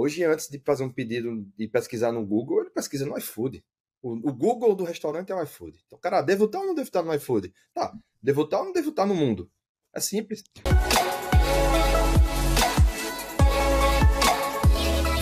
Hoje, antes de fazer um pedido e pesquisar no Google, ele pesquisa no iFood. O, o, Google do restaurante é o iFood. Então, cara, devo estar ou não devo estar no iFood? Tá, devo estar ou não devo estar no mundo? É simples.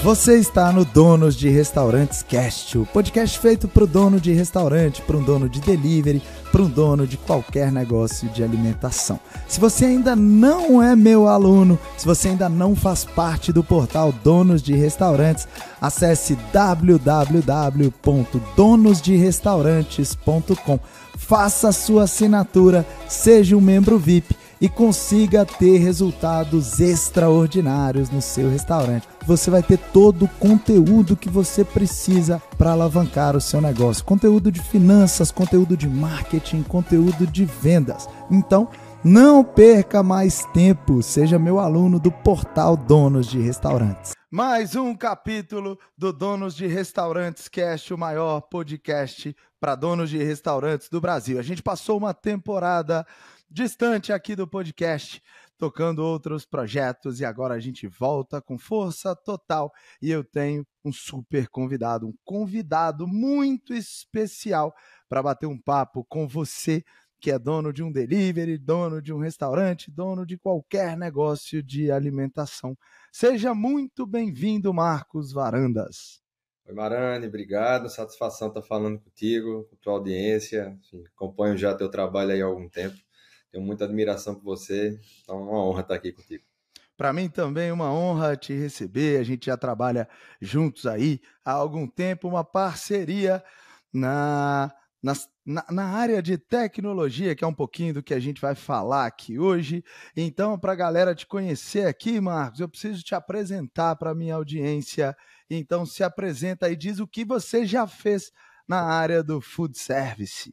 Você está no Donos de Restaurantes Cast, o podcast feito para o dono de restaurante, para um dono de delivery, para um dono de qualquer negócio de alimentação. Se você ainda não é meu aluno, se você ainda não faz parte do portal Donos de Restaurantes, acesse www.donosderestaurantes.com. Faça sua assinatura, seja um membro VIP e consiga ter resultados extraordinários no seu restaurante. Você vai ter todo o conteúdo que você precisa para alavancar o seu negócio: conteúdo de finanças, conteúdo de marketing, conteúdo de vendas. Então, não perca mais tempo, seja meu aluno do portal Donos de Restaurantes. Mais um capítulo do Donos de Restaurantes Cast, o maior podcast para donos de restaurantes do Brasil. A gente passou uma temporada distante aqui do podcast, tocando outros projetos e agora a gente volta com força total e eu tenho um super convidado, um convidado muito especial para bater um papo com você que é dono de um delivery, dono de um restaurante, dono de qualquer negócio de alimentação. Seja muito bem-vindo, Marcos Varandas. Oi, Marane, obrigado. Satisfação estar falando contigo, com tua audiência. Enfim, acompanho já teu trabalho aí há algum tempo. Tenho muita admiração por você, então é uma honra estar aqui contigo. Para mim também uma honra te receber. A gente já trabalha juntos aí há algum tempo, uma parceria na, na, na, área de tecnologia, que é um pouquinho do que a gente vai falar aqui hoje. Então, para a galera te conhecer aqui, Marcos, eu preciso te apresentar para minha audiência. Então, se apresenta e diz o que você já fez na área do food service.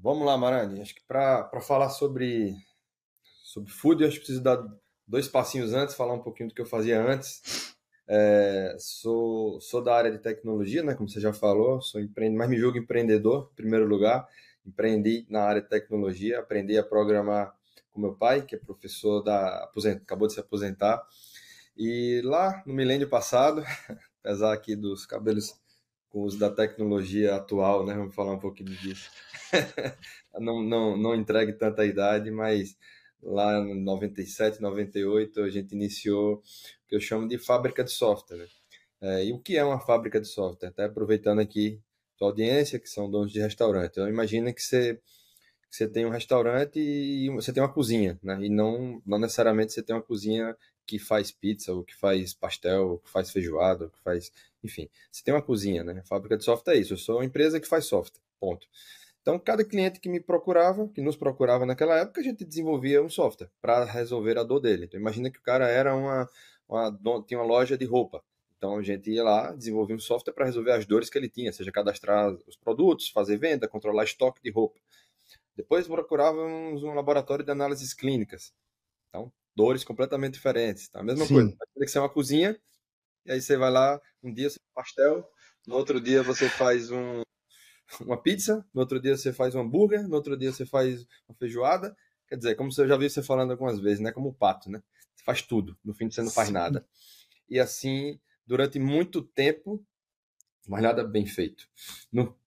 Vamos lá, Marani. Acho que para falar sobre, sobre food, eu acho que preciso dar dois passinhos antes, falar um pouquinho do que eu fazia antes. É, sou, sou da área de tecnologia, né, como você já falou, sou empreende, mas me julgo empreendedor, em primeiro lugar. Empreendi na área de tecnologia, aprendi a programar com meu pai, que é professor da aposent, acabou de se aposentar. E lá no milênio passado, apesar aqui dos cabelos com o uso da tecnologia atual, né, vamos falar um pouquinho disso não, não, não entregue tanta idade, mas lá em 97, 98, a gente iniciou o que eu chamo de fábrica de software. É, e o que é uma fábrica de software? Até aproveitando aqui a audiência, que são donos de restaurante. Então, imagina que você, que você tem um restaurante e você tem uma cozinha, né? E não, não necessariamente você tem uma cozinha que faz pizza, ou que faz pastel, ou que faz feijoada, ou que faz... Enfim, você tem uma cozinha, né? A fábrica de software é isso. Eu sou uma empresa que faz software, ponto. Então, cada cliente que me procurava, que nos procurava naquela época, a gente desenvolvia um software para resolver a dor dele. Então, imagina que o cara era uma, uma tinha uma loja de roupa. Então, a gente ia lá, desenvolvia um software para resolver as dores que ele tinha, seja cadastrar os produtos, fazer venda, controlar estoque de roupa. Depois procurávamos um laboratório de análises clínicas. Então, dores completamente diferentes. Tá? A mesma Sim. coisa. Tem que ser uma cozinha, e aí você vai lá, um dia você faz pastel, no outro dia você faz um, uma pizza, no outro dia você faz um hambúrguer, no outro dia você faz uma feijoada. Quer dizer, como eu já vi você falando algumas vezes, né? Como o pato, né? Você faz tudo, no fim você não faz Sim. nada. E assim, durante muito tempo, mas nada bem feito. No,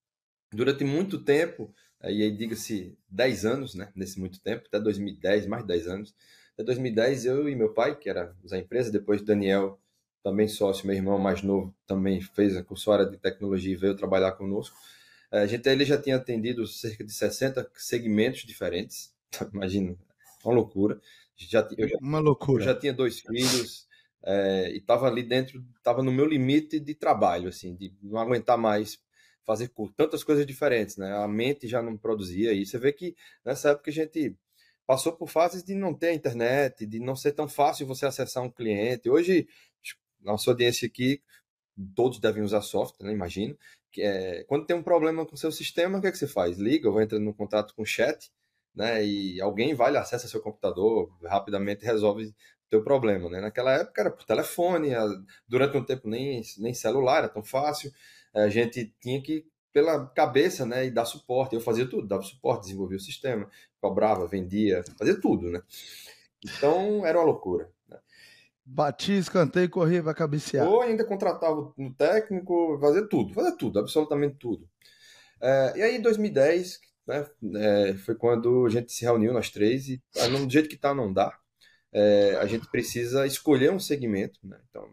durante muito tempo, e aí diga-se 10 anos, né? Nesse muito tempo, até 2010, mais de 10 anos. Até 2010, eu e meu pai, que era da empresa, depois Daniel, também sócio, meu irmão mais novo, também fez a cursória de tecnologia e veio trabalhar conosco. A gente ele já tinha atendido cerca de 60 segmentos diferentes. Imagina, uma loucura. Já, eu já, uma loucura. Eu já tinha dois filhos é, e estava ali dentro, estava no meu limite de trabalho, assim, de não aguentar mais fazer tantas coisas diferentes, né? A mente já não produzia e você vê que nessa época a gente passou por fases de não ter internet, de não ser tão fácil você acessar um cliente. Hoje, nossa audiência aqui, todos devem usar software, né? imagino é, quando tem um problema com o seu sistema, o que, é que você faz? Liga ou entra no contato com o chat, né? E alguém vai, acessa seu computador, rapidamente resolve o teu problema, né? Naquela época era por telefone, durante um tempo nem, nem celular era tão fácil, a gente tinha que pela cabeça, né, e dar suporte. Eu fazia tudo, dava suporte, desenvolvia o sistema, cobrava, vendia, fazia tudo, né? Então era uma loucura. Né? Batia, escanteio, corria, vai cabecear. Ou ainda contratava no técnico, fazer tudo, fazer tudo, absolutamente tudo. É, e aí, em 2010, né, é, foi quando a gente se reuniu, nós três, e ah, do jeito que tá, não dá. É, a gente precisa escolher um segmento, né? Então,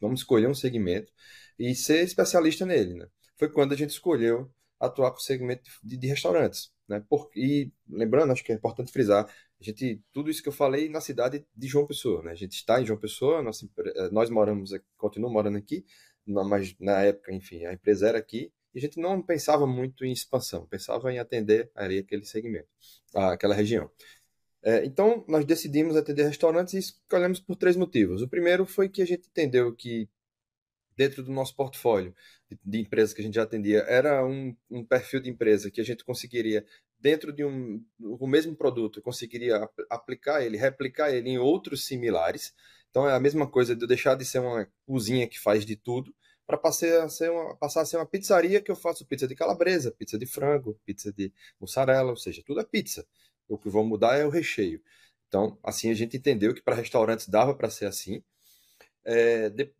vamos escolher um segmento e ser especialista nele, né? Foi quando a gente escolheu atuar com o segmento de, de restaurantes, né? Por, e lembrando, acho que é importante frisar, a gente, tudo isso que eu falei na cidade de João Pessoa, né? A gente está em João Pessoa, nós, eh, nós moramos, continuamos morando aqui, mas na época, enfim, a empresa era aqui, e a gente não pensava muito em expansão, pensava em atender ali aquele segmento, aquela região. É, então, nós decidimos atender restaurantes e escolhemos por três motivos. O primeiro foi que a gente entendeu que dentro do nosso portfólio de, de empresas que a gente já atendia, era um, um, perfil de empresa que a gente conseguiria, dentro de um o mesmo produto, conseguiria aplicar ele, replicar ele em outros similares. Então é a mesma coisa de eu deixar de ser uma cozinha que faz de tudo para passar a ser uma, passar a ser uma pizzaria que eu faço pizza de calabresa, pizza de frango, pizza de mussarela, ou seja, tudo é pizza. O que vou mudar é o recheio. Então, assim a gente entendeu que para restaurantes dava para ser assim. É, de,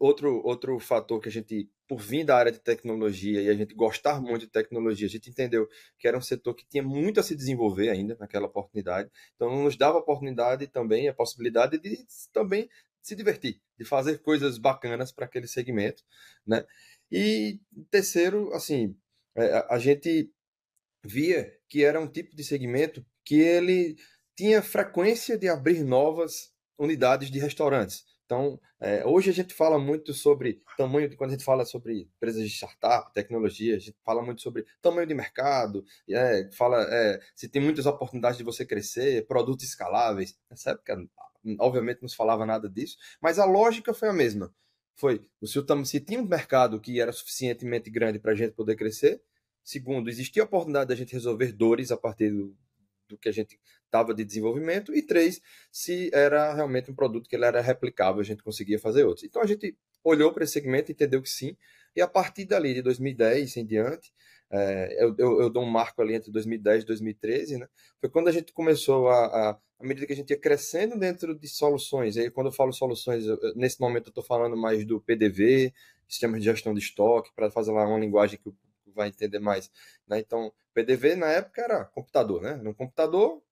outro, outro fator que a gente, por vir da área de tecnologia e a gente gostar muito de tecnologia, a gente entendeu que era um setor que tinha muito a se desenvolver ainda naquela oportunidade. Então, nos dava a oportunidade também, a possibilidade de também se divertir, de fazer coisas bacanas para aquele segmento, né? E terceiro, assim, é, a gente via que era um tipo de segmento que ele tinha frequência de abrir novas unidades de restaurantes. Então, é, hoje a gente fala muito sobre tamanho, quando a gente fala sobre empresas de startup, tecnologia, a gente fala muito sobre tamanho de mercado, é, fala é, se tem muitas oportunidades de você crescer, produtos escaláveis. Nessa época, obviamente, não se falava nada disso, mas a lógica foi a mesma. Foi, se, se tinha um mercado que era suficientemente grande para a gente poder crescer, segundo, existia a oportunidade da gente resolver dores a partir do, do que a gente estava de desenvolvimento, e três, se era realmente um produto que ele era replicável, a gente conseguia fazer outros. Então a gente olhou para esse segmento, entendeu que sim, e a partir dali, de 2010 em diante, é, eu, eu, eu, dou um marco ali entre 2010 e 2013, né? Foi quando a gente começou a, a, à medida que a gente ia crescendo dentro de soluções, aí quando eu falo soluções, eu, nesse momento eu estou falando mais do PDV, sistemas de gestão de estoque, para fazer lá uma linguagem que vai entender mais. Né? Então, PDV na época era computador, né? Um computador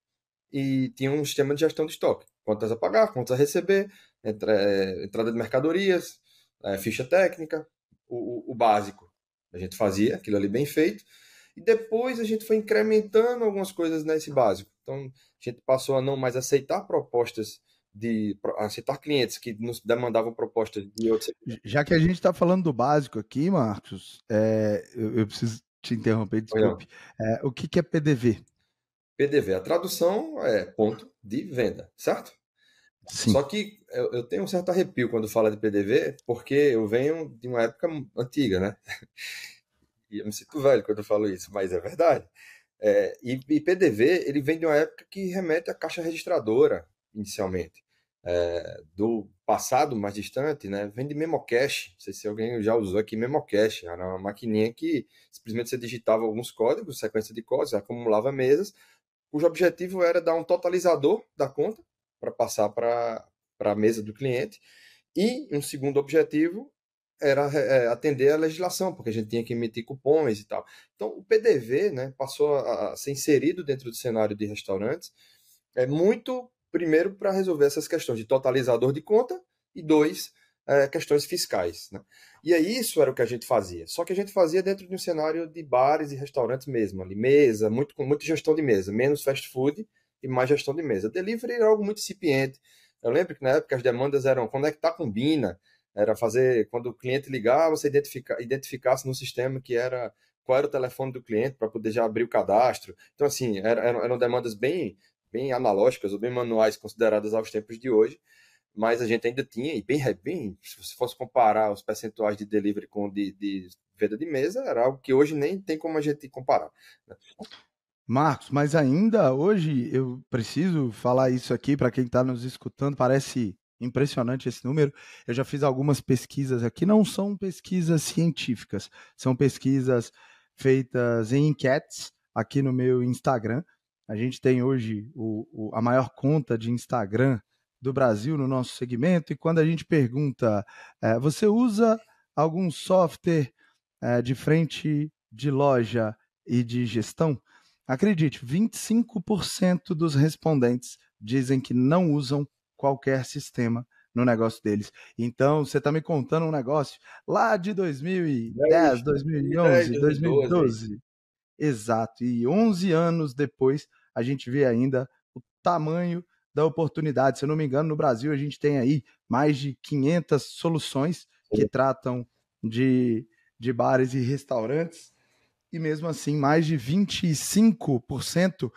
e tinha um sistema de gestão de estoque. Contas a pagar, contas a receber, é, entrada de mercadorias, é, ficha técnica, o, o, o básico. A gente fazia aquilo ali bem feito. E depois a gente foi incrementando algumas coisas nesse básico. Então, a gente passou a não mais aceitar propostas de aceitar clientes que nos demandavam propostas de outros. Já que a gente está falando do básico aqui, Marcos, é, eu, eu, preciso te interromper, desculpe. É, o que, que é PDV? PDV, a tradução é ponto de venda, certo? Sim. Só que eu, eu, tenho um certo arrepio quando fala de PDV, porque eu venho de uma época antiga, né? E eu me sinto velho quando eu falo isso, mas é verdade. É, e, e PDV, ele vem de uma época que remete à caixa registradora, inicialmente. É, do passado mais distante, né, vem de Memocache. Não sei se alguém já usou aqui Memocache. Era uma maquininha que simplesmente você digitava alguns códigos, sequência de códigos, acumulava mesas, cujo objetivo era dar um totalizador da conta para passar para a mesa do cliente. E um segundo objetivo era é, atender a legislação, porque a gente tinha que emitir cupons e tal. Então, o PDV né, passou a, a ser inserido dentro do cenário de restaurantes é muito primeiro, para resolver essas questões de totalizador de conta e dois, é, questões fiscais. Né? E aí isso era o que a gente fazia. Só que a gente fazia dentro de um cenário de bares e restaurantes mesmo, ali, mesa, muito, com muita gestão de mesa, menos fast food e mais gestão de mesa. Delivery era algo muito incipiente. Eu lembro que na época as demandas eram conectar com Bina, era fazer, quando o cliente ligava, você identifica, identificasse no sistema que era qual era o telefone do cliente para poder já abrir o cadastro. Então, assim, eram, eram demandas bem bem analógicas ou bem manuais consideradas aos tempos de hoje, mas a gente ainda tinha, e bem, bem se você fosse comparar os percentuais de delivery com de, de venda de mesa, era algo que hoje nem tem como a gente comparar. Né? Marcos, mas ainda hoje eu preciso falar isso aqui para quem está nos escutando, parece impressionante esse número. Eu já fiz algumas pesquisas aqui, não são pesquisas científicas, são pesquisas feitas em enquetes aqui no meu Instagram. A gente tem hoje o, o, a maior conta de Instagram do Brasil no nosso segmento, e quando a gente pergunta, é, você usa algum software é, de frente de loja e de gestão? Acredite, 25% dos respondentes dizem que não usam qualquer sistema no negócio deles. Então, você está me contando um negócio lá de 2010, 2011, 2012. Exato. E 11 anos depois, a gente vê ainda o tamanho da oportunidade. Se eu não me engano, no Brasil a gente tem aí mais de 500 soluções que tratam de, de bares e restaurantes. E mesmo assim, mais de 25%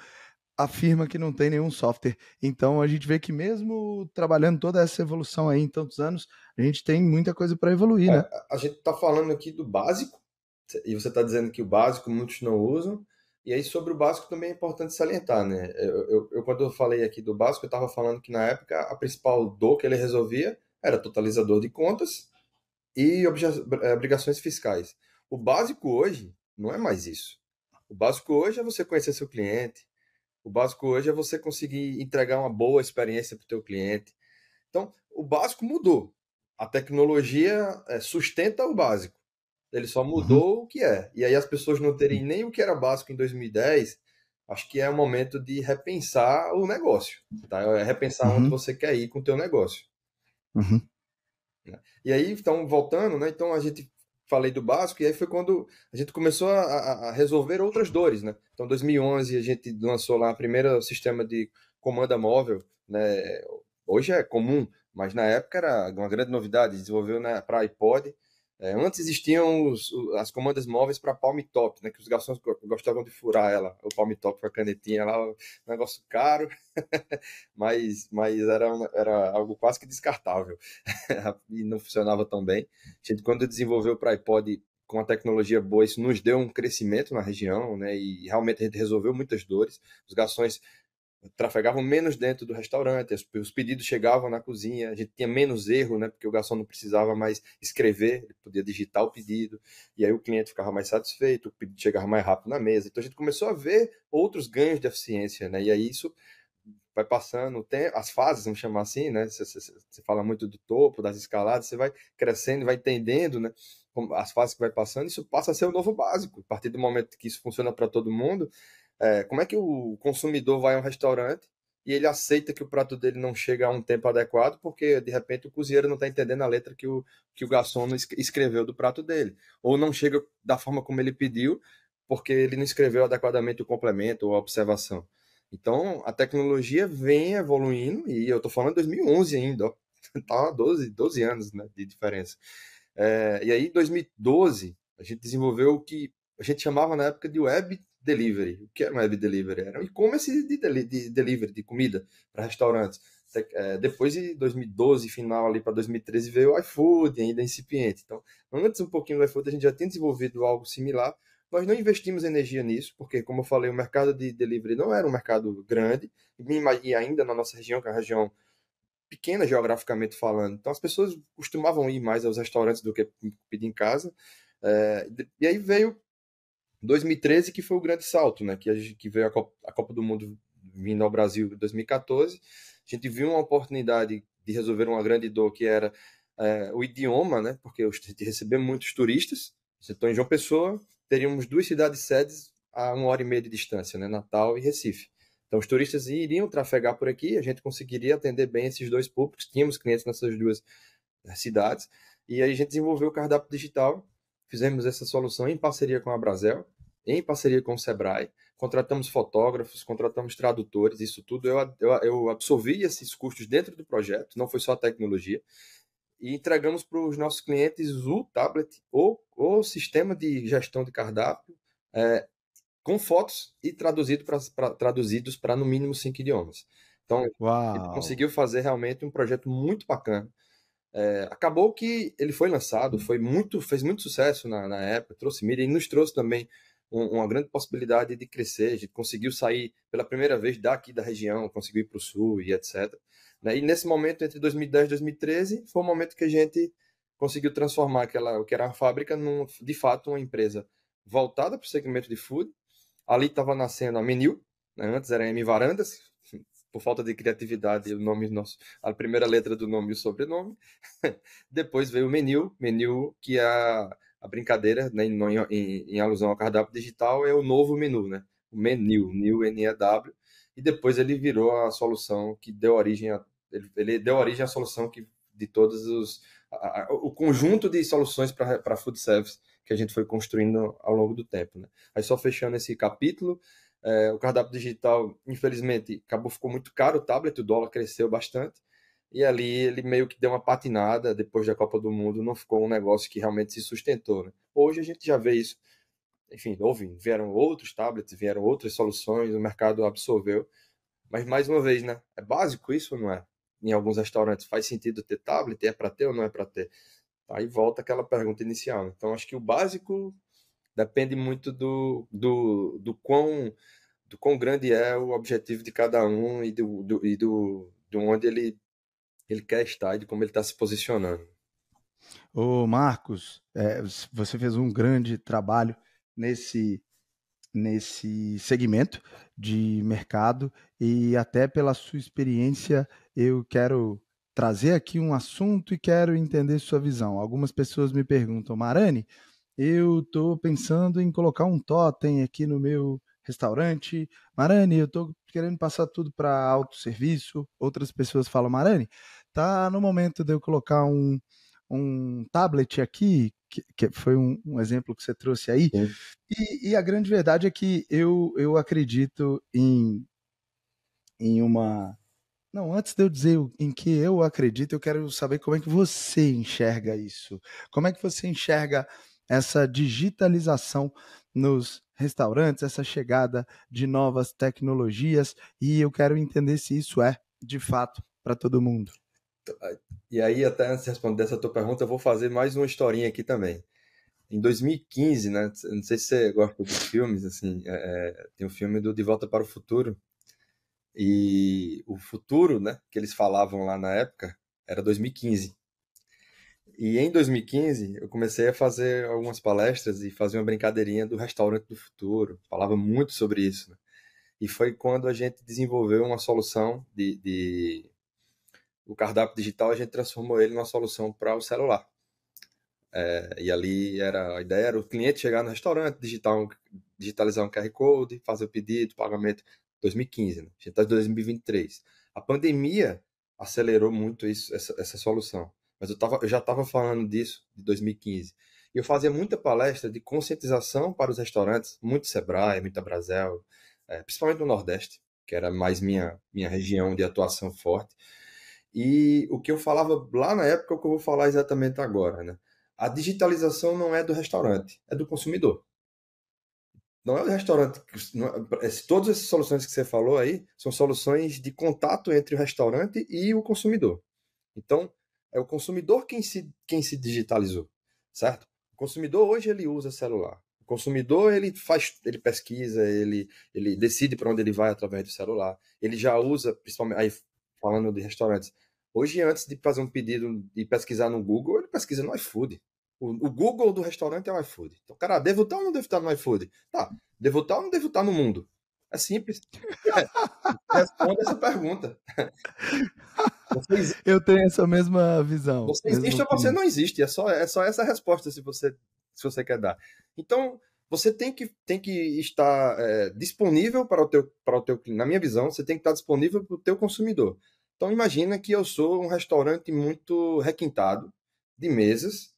afirma que não tem nenhum software. Então a gente vê que mesmo trabalhando toda essa evolução aí em tantos anos, a gente tem muita coisa para evoluir, é, né? A gente está falando aqui do básico, e você está dizendo que o básico muitos não usam, e aí sobre o básico também é importante salientar, né? Eu, eu, eu quando eu falei aqui do básico, eu estava falando que na época a principal dor que ele resolvia era totalizador de contas e eh, obrigações fiscais. O básico hoje não é mais isso. O básico hoje é você conhecer seu cliente, o básico hoje é você conseguir entregar uma boa experiência para o teu cliente. Então, o básico mudou. A tecnologia é, sustenta o básico. Ele só mudou uhum. o que é. E aí as pessoas não terem nem o que era básico em 2010, acho que é o momento de repensar o negócio. Tá? É repensar uhum. onde você quer ir com o teu negócio. Uhum. E aí, então, voltando, né? Então a gente falei do básico, e aí foi quando a gente começou a, a resolver outras dores, né? Então, em 2011, a gente lançou lá o primeiro sistema de comanda móvel, né? Hoje é comum, mas na época era uma grande novidade, desenvolveu né, para iPod, é, antes existiam os, as comandas móveis para palm top, né, que os garçons gostavam de furar ela, o palm top com a canetinha lá, um negócio caro, mas, mas era, era algo quase que descartável e não funcionava tão bem. A gente, quando desenvolveu para iPod com a tecnologia boa, isso nos deu um crescimento na região, né, e realmente a gente resolveu muitas dores. Os garçons trafegavam menos dentro do restaurante, os pedidos chegavam na cozinha, a gente tinha menos erro, né, porque o garçom não precisava mais escrever, ele podia digitar o pedido, e aí o cliente ficava mais satisfeito, o pedido chegava mais rápido na mesa. Então a gente começou a ver outros ganhos de eficiência, né, e aí isso vai passando, as fases, vamos chamar assim, né, você, você, você fala muito do topo, das escaladas, você vai crescendo, vai entendendo, né, as fases que vai passando, isso passa a ser o novo básico. A partir do momento que isso funciona para todo mundo, é, como é que o consumidor vai a um restaurante e ele aceita que o prato dele não chega a um tempo adequado porque de repente o cozinheiro não está entendendo a letra que o, que o garçom escreveu do prato dele ou não chega da forma como ele pediu porque ele não escreveu adequadamente o complemento ou a observação. Então a tecnologia vem evoluindo e eu estou falando de 2011 ainda, ó, tá 12, 12 anos né, de diferença. É, e aí em 2012 a gente desenvolveu o que a gente chamava na época de web delivery. O que era um web delivery? Era um e-commerce de, de, de, delivery, de comida para restaurantes. É, depois de 2012, final ali para 2013, veio o iFood, ainda incipiente. Então, antes um pouquinho do iFood, a gente já tinha desenvolvido algo similar. Nós não investimos energia nisso, porque, como eu falei, o mercado de delivery não era um mercado grande, e ainda na nossa região, que é uma região pequena geograficamente falando. Então, as pessoas costumavam ir mais aos restaurantes do que pedir em casa. É, e aí veio 2013 que foi o grande salto, né? Que, que veio a Copa, a Copa, do Mundo vindo ao Brasil em 2014. A gente viu uma oportunidade de resolver uma grande dor que era é, o idioma, né? Porque a gente recebeu muitos turistas. Está em João Pessoa, teríamos duas cidades sedes a uma hora e meia de distância, né? Natal e Recife. Então os turistas iriam trafegar por aqui, a gente conseguiria atender bem esses dois públicos. Tínhamos clientes nessas duas eh, cidades e aí a gente desenvolveu o cardápio digital. Fizemos essa solução em parceria com a Brasel em parceria com o Sebrae, contratamos fotógrafos, contratamos tradutores, isso tudo eu, eu, eu absorvi esses custos dentro do projeto, não foi só a tecnologia, e entregamos para os nossos clientes o tablet ou o sistema de gestão de cardápio é, com fotos e traduzido pra, pra traduzidos para no mínimo cinco idiomas. Então, Uau. ele conseguiu fazer realmente um projeto muito bacana. É, acabou que ele foi lançado, foi muito, fez muito sucesso na, na época, trouxe mídia e nos trouxe também uma grande possibilidade de crescer. A gente conseguiu sair pela primeira vez daqui da região, conseguiu ir para o sul e etc. Né? E nesse momento, entre 2010 e 2013, foi o momento que a gente conseguiu transformar aquela, o que era uma fábrica, num, de fato, uma empresa voltada para o segmento de food. Ali estava nascendo a Menil, né? antes era a M Varandas, por falta de criatividade, o nome nosso, a primeira letra do nome e o sobrenome. Depois veio o menu, menu que é a, a brincadeira, né, em, em, em, alusão ao cardápio digital, é o novo menu, né? O menu, new N-E-W. E depois ele virou a solução que deu origem a, ele, ele deu origem à solução que de todos os a, a, o conjunto de soluções para food service que a gente foi construindo ao longo do tempo. Né? Aí só fechando esse capítulo, é, o cardápio digital, infelizmente, acabou ficou muito caro o tablet, o dólar cresceu bastante, e ali ele meio que deu uma patinada depois da Copa do Mundo, não ficou um negócio que realmente se sustentou. Né? Hoje a gente já vê isso, enfim, houve, vieram outros tablets, vieram outras soluções, o mercado absorveu, mas mais uma vez, né? É básico isso ou não é? Em alguns restaurantes faz sentido ter tablet, é para ter ou não é para ter? Aí volta aquela pergunta inicial. Né? Então, acho que o básico depende muito do, do, do, quão, do quão grande é o objetivo de cada um e do, do, e do, do onde ele, ele quer estar e de como ele está se posicionando. Ô Marcos, é, você fez um grande trabalho nesse, nesse segmento de mercado e até pela sua experiência eu quero trazer aqui um assunto e quero entender sua visão. Algumas pessoas me perguntam, Marani, eu estou pensando em colocar um totem aqui no meu restaurante. Marani, eu estou querendo passar tudo para autosserviço. Outras pessoas falam, Marani, tá no momento de eu colocar um, um tablet aqui, que, que foi um, um, exemplo que você trouxe aí. E, e, a grande verdade é que eu, eu acredito em, em uma não, antes de eu dizer em que eu acredito, eu quero saber como é que você enxerga isso. Como é que você enxerga essa digitalização nos restaurantes, essa chegada de novas tecnologias, e eu quero entender se isso é, de fato, para todo mundo. E aí, até antes de responder essa tua pergunta, eu vou fazer mais uma historinha aqui também. Em 2015, né? Não sei se você gosta de filmes, assim, é, é tem o um filme do De Volta para o Futuro, e o futuro, né, que eles falavam lá na época, era 2015. E em 2015 eu comecei a fazer algumas palestras e fazer uma brincadeirinha do restaurante do futuro. Falava muito sobre isso. Né? E foi quando a gente desenvolveu uma solução de, de, o cardápio digital, a gente transformou ele numa solução para o celular. É, e ali era a ideia era o cliente chegar no restaurante, digitalizar um QR Code, fazer o pedido, pagamento 2015, né? a gente está em 2023. A pandemia acelerou muito isso, essa, essa solução. Mas eu, tava, eu já estava falando disso de 2015. E eu fazia muita palestra de conscientização para os restaurantes, muito Sebrae, muita Brasel, é, principalmente no Nordeste, que era mais minha, minha região de atuação forte. E o que eu falava lá na época é o que eu vou falar exatamente agora. Né? A digitalização não é do restaurante, é do consumidor. Não é o restaurante. Não, é, todas essas soluções que você falou aí são soluções de contato entre o restaurante e o consumidor. Então, é o consumidor quem se, quem se digitalizou, certo? O consumidor hoje ele usa celular. O consumidor ele faz, ele pesquisa, ele, ele decide para onde ele vai através do celular. Ele já usa, principalmente aí falando de restaurantes. Hoje, antes de fazer um pedido e pesquisar no Google, ele pesquisa no iFood. O, o, Google do restaurante é o iFood. Então, cara, devo estar ou não devo estar no iFood? Tá. Devo estar ou não devo estar no mundo? É simples. Responda essa pergunta. Eu tenho essa mesma visão. Você existe ou você não existe. É só, é só essa resposta se você, se você quer dar. Então, você tem que, tem que estar é, disponível para o, teu, para o teu Na minha visão, você tem que estar disponível para o teu consumidor. Então, imagina que eu sou um restaurante muito requintado de mesas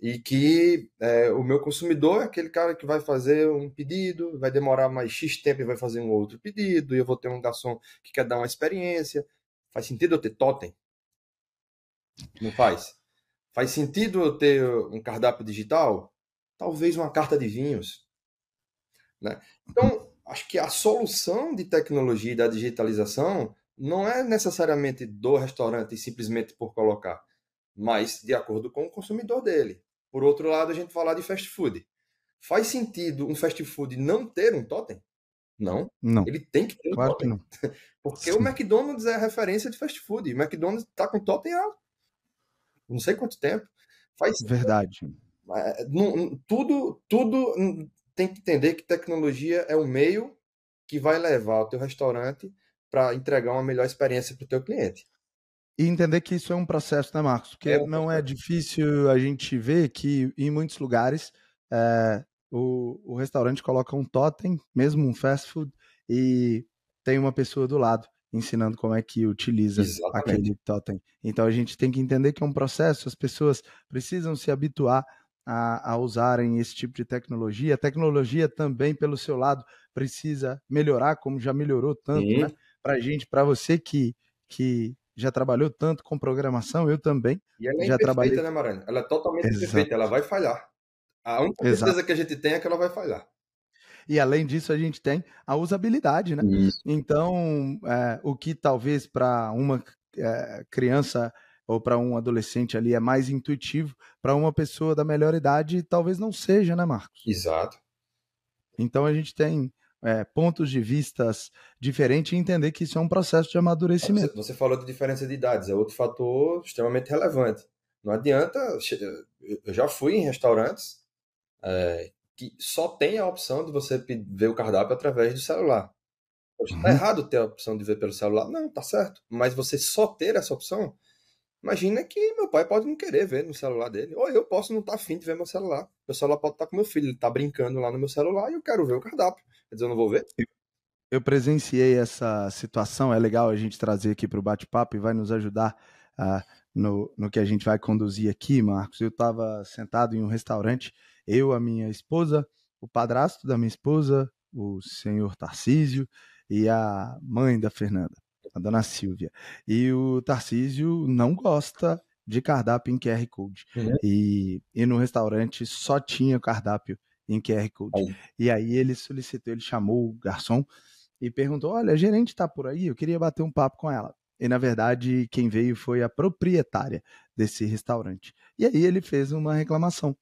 e que é, o meu consumidor é aquele cara que vai fazer um pedido, vai demorar mais X tempo e vai fazer um outro pedido, e eu vou ter um garçom que quer dar uma experiência. Faz sentido eu ter totem? Não faz. Faz sentido eu ter um cardápio digital? Talvez uma carta de vinhos. Né? Então, acho que a solução de tecnologia e da digitalização não é necessariamente do restaurante simplesmente por colocar, mas de acordo com o consumidor dele. Por outro lado, a gente falar de fast food. Faz sentido um fast food não ter um totem? Não. Não. Ele tem que ter um claro totem. não. Porque Sim. o McDonald's é a referência de fast food. O McDonald's está com totem há não sei quanto tempo. Faz Verdade. É, tudo, tudo tem que entender que tecnologia é o meio que vai levar o teu restaurante para entregar uma melhor experiência para o teu cliente. E entender que isso é um processo, né, Marcos? Porque é um não é difícil a gente ver que em muitos lugares é, o, o restaurante coloca um totem, mesmo um fast food, e tem uma pessoa do lado ensinando como é que utiliza Exatamente. aquele totem. Então a gente tem que entender que é um processo, as pessoas precisam se habituar a, a, usarem esse tipo de tecnologia. A tecnologia também, pelo seu lado, precisa melhorar, como já melhorou tanto, Sim. né? Para a gente, para você que, que já trabalhou tanto com programação, eu também. E ela é já trabalhei... né, Maranhão? Ela é totalmente Exato. perfeita, ela vai falhar. A única certeza que a gente tem é que ela vai falhar. E além disso, a gente tem a usabilidade, né? Isso. Então, é, o que talvez para uma é, criança ou para um adolescente ali é mais intuitivo, para uma pessoa da melhor idade talvez não seja, né, Marcos? Exato. Então a gente tem é, pontos de vistas diferentes e entender que isso é um processo de amadurecimento. Você, você, falou de diferença de idades, é outro fator extremamente relevante. Não adianta, eu já fui em restaurantes é, que só tem a opção de você ver o cardápio através do celular. Poxa, tá uhum. Tá errado ter a opção de ver pelo celular? Não, tá certo. Mas você só ter essa opção, imagina que meu pai pode não querer ver no celular dele. Ou eu posso não estar tá afim de ver meu celular. Meu celular pode estar tá com meu filho, ele tá brincando lá no meu celular e eu quero ver o cardápio. Quer dizer, eu não vou ver? Eu presenciei essa situação, é legal a gente trazer aqui para o bate-papo e vai nos ajudar uh, no, no que a gente vai conduzir aqui, Marcos. Eu estava sentado em um restaurante eu, a minha esposa, o padrasto da minha esposa, o senhor Tarcísio e a mãe da Fernanda, a dona Silvia. E o Tarcísio não gosta de cardápio em QR Code. Uhum. E, e no restaurante só tinha cardápio em QR Code. Aí. E aí ele solicitou, ele chamou o garçom e perguntou: Olha, a gerente está por aí, eu queria bater um papo com ela. E na verdade, quem veio foi a proprietária desse restaurante. E aí ele fez uma reclamação.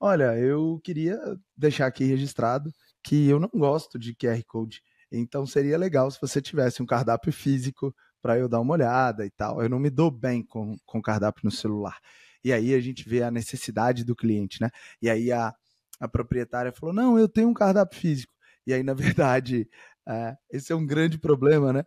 Olha, eu queria deixar aqui registrado que eu não gosto de QR Code. Então seria legal se você tivesse um cardápio físico para eu dar uma olhada e tal. Eu não me dou bem com, com cardápio no celular. E aí a gente vê a necessidade do cliente, né? E aí a, a proprietária falou: não, eu tenho um cardápio físico. E aí, na verdade, é, esse é um grande problema, né?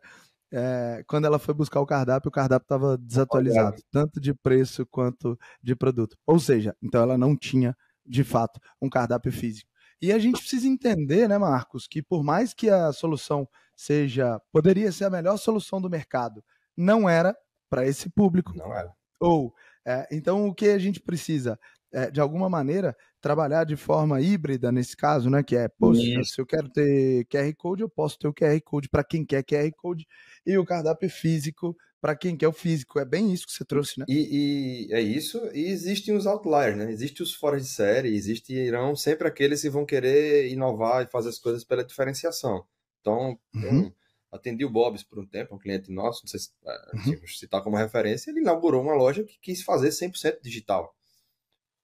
É, quando ela foi buscar o cardápio, o cardápio estava desatualizado, tanto de preço quanto de produto. Ou seja, então ela não tinha de fato, um cardápio físico. E a gente precisa entender, né, Marcos, que por mais que a solução seja, poderia ser a melhor solução do mercado, não era para esse público. Não era. Ou, é, então, o que a gente precisa? É, de alguma maneira, trabalhar de forma híbrida nesse caso, né? Que é, poxa, Isso. se eu quero ter QR Code, eu posso ter o QR Code para quem quer QR Code e o cardápio físico para quem quer o físico. É bem isso que você trouxe, né? E, e, é isso. E existem os outliers, né? Existem os fora de série, existirão sempre aqueles que vão querer inovar e fazer as coisas pela diferenciação. Então, uhum. eu atendi o Bob's por um tempo, um cliente nosso, não sei se é, uhum. citar como referência, ele inaugurou uma loja que quis fazer 100% digital.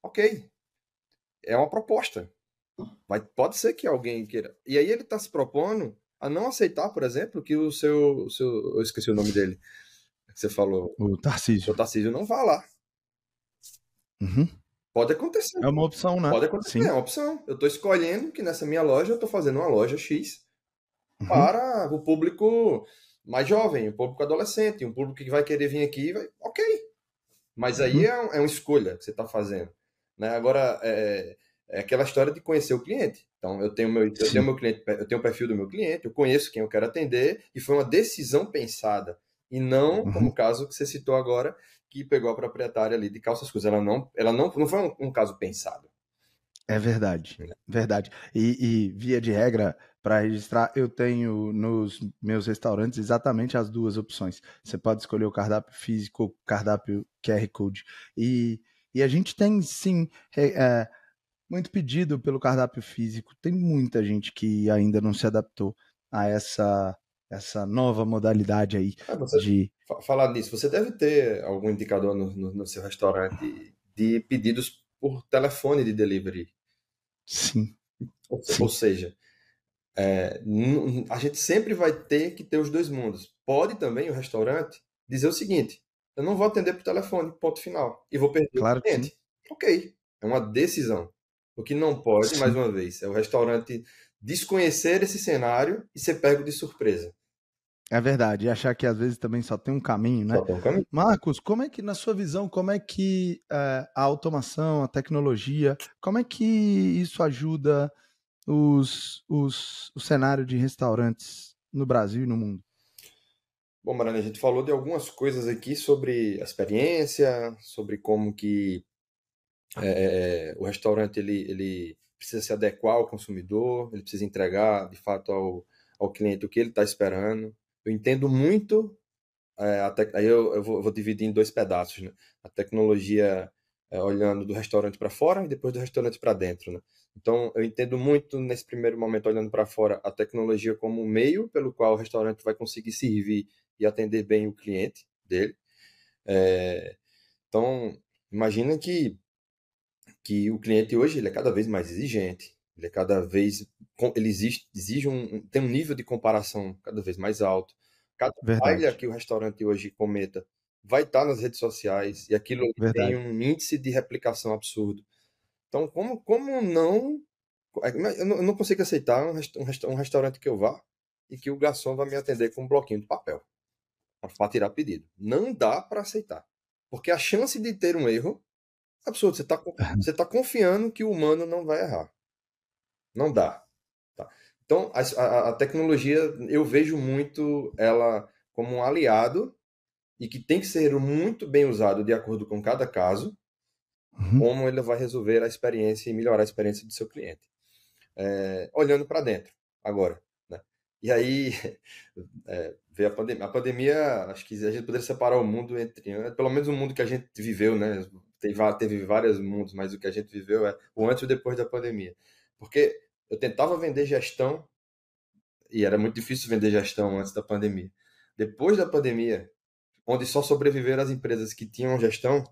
Ok. É uma proposta. Mas pode ser que alguém queira. E aí ele está se propondo a não aceitar, por exemplo, que o seu, o seu. Eu esqueci o nome dele que você falou. O Tarcísio. O Tarcísio não vá lá. Uhum. Pode acontecer. É uma opção, né? Pode acontecer, Sim. é uma opção. Eu estou escolhendo que nessa minha loja eu estou fazendo uma loja X uhum. para o público mais jovem, o público adolescente, um público que vai querer vir aqui, vai... ok. Mas aí uhum. é, é, uma escolha que você está fazendo. Né? Agora, é, é, aquela história de conhecer o cliente. Então, eu tenho, meu, eu tenho meu cliente, eu tenho o perfil do meu cliente, eu conheço quem eu quero atender, e foi uma decisão pensada e não uhum. como o caso que você citou agora, que pegou a proprietária ali de calças curtas. Ela não, ela não, não foi um, um caso pensado. É verdade, é. verdade. E, e, via de regra, para registrar, eu tenho nos meus restaurantes exatamente as duas opções. Você pode escolher o cardápio físico cardápio QR Code. E, e a gente tem sim é, muito pedido pelo cardápio físico. Tem muita gente que ainda não se adaptou a essa essa nova modalidade aí ah, você, de falar nisso você deve ter algum indicador no, no, no, seu restaurante de pedidos por telefone de delivery sim ou, sim. ou seja é, a gente sempre vai ter que ter os dois mundos pode também o restaurante dizer o seguinte eu não vou atender por telefone ponto final e vou perder claro o cliente ok é uma decisão o que não pode sim. mais uma vez é o restaurante desconhecer esse cenário e ser pego de surpresa É verdade, e achar que às vezes também só tem um caminho, né? Só tem um caminho. Marcos, como é que, na sua visão, como é que é, a automação, a tecnologia, como é que isso ajuda os, os, o cenário de restaurantes no Brasil e no mundo? Bom, Marana, a gente falou de algumas coisas aqui sobre a experiência, sobre como que é, o restaurante ele, ele precisa se adequar ao consumidor, ele precisa entregar de fato ao, ao cliente o que ele está esperando. Eu entendo muito, é, te... aí eu, eu, vou, eu, vou, dividir em dois pedaços, né? a tecnologia é, olhando do restaurante para fora e depois do restaurante para dentro. Né? Então, eu entendo muito nesse primeiro momento, olhando para fora, a tecnologia como um meio pelo qual o restaurante vai conseguir servir e atender bem o cliente dele. É... Então, imagina que que o cliente hoje ele é cada vez mais exigente, ele é cada vez ele exige, exige um tem um nível de comparação cada vez mais alto. Cada falha que o restaurante hoje cometa vai estar nas redes sociais e aquilo Verdade. tem um índice de replicação absurdo. Então, como como não eu não consigo aceitar um restaurante que eu vá e que o garçom vai me atender com um bloquinho de papel para tirar pedido. Não dá para aceitar. Porque a chance de ter um erro Absurdo. Você está você tá confiando que o humano não vai errar. Não dá. Tá? Então, a, a, tecnologia, eu vejo muito ela como um aliado e que tem que ser muito bem usado de acordo com cada caso, uhum. como ele vai resolver a experiência e melhorar a experiência do seu cliente. É, olhando para dentro, agora. E aí, é, veio a pandemia. A pandemia, acho que a gente poderia separar o mundo entre, pelo menos o mundo que a gente viveu, né? teve, teve vários mundos, mas o que a gente viveu é o antes e o depois da pandemia. Porque eu tentava vender gestão e era muito difícil vender gestão antes da pandemia. Depois da pandemia, onde só sobreviveram as empresas que tinham gestão,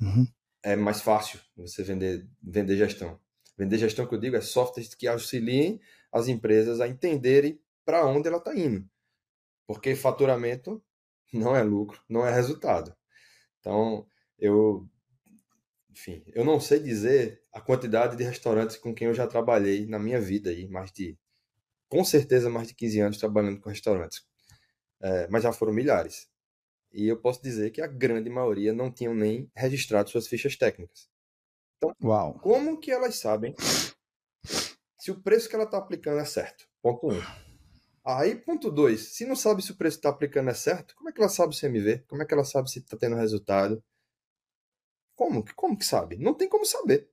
uhum. é mais fácil você vender, vender gestão. Vender gestão que eu digo é softwares que auxiliem as empresas a entenderem para onde ela está indo. Porque faturamento não é lucro, não é resultado. Então, eu enfim, eu não sei dizer a quantidade de restaurantes com quem eu já trabalhei na minha vida aí, mais de com certeza mais de 15 anos trabalhando com restaurantes. É, mas já foram milhares. E eu posso dizer que a grande maioria não tinham nem registrado suas fichas técnicas. Então, Uau. como que elas sabem se o preço que ela está aplicando é certo? Ponto 1. Um. Aí, ponto 2. Se não sabe se o preço que está aplicando é certo, como é que ela sabe o CMV? Como é que ela sabe se está tendo resultado? Como? Como que sabe? Não tem como saber.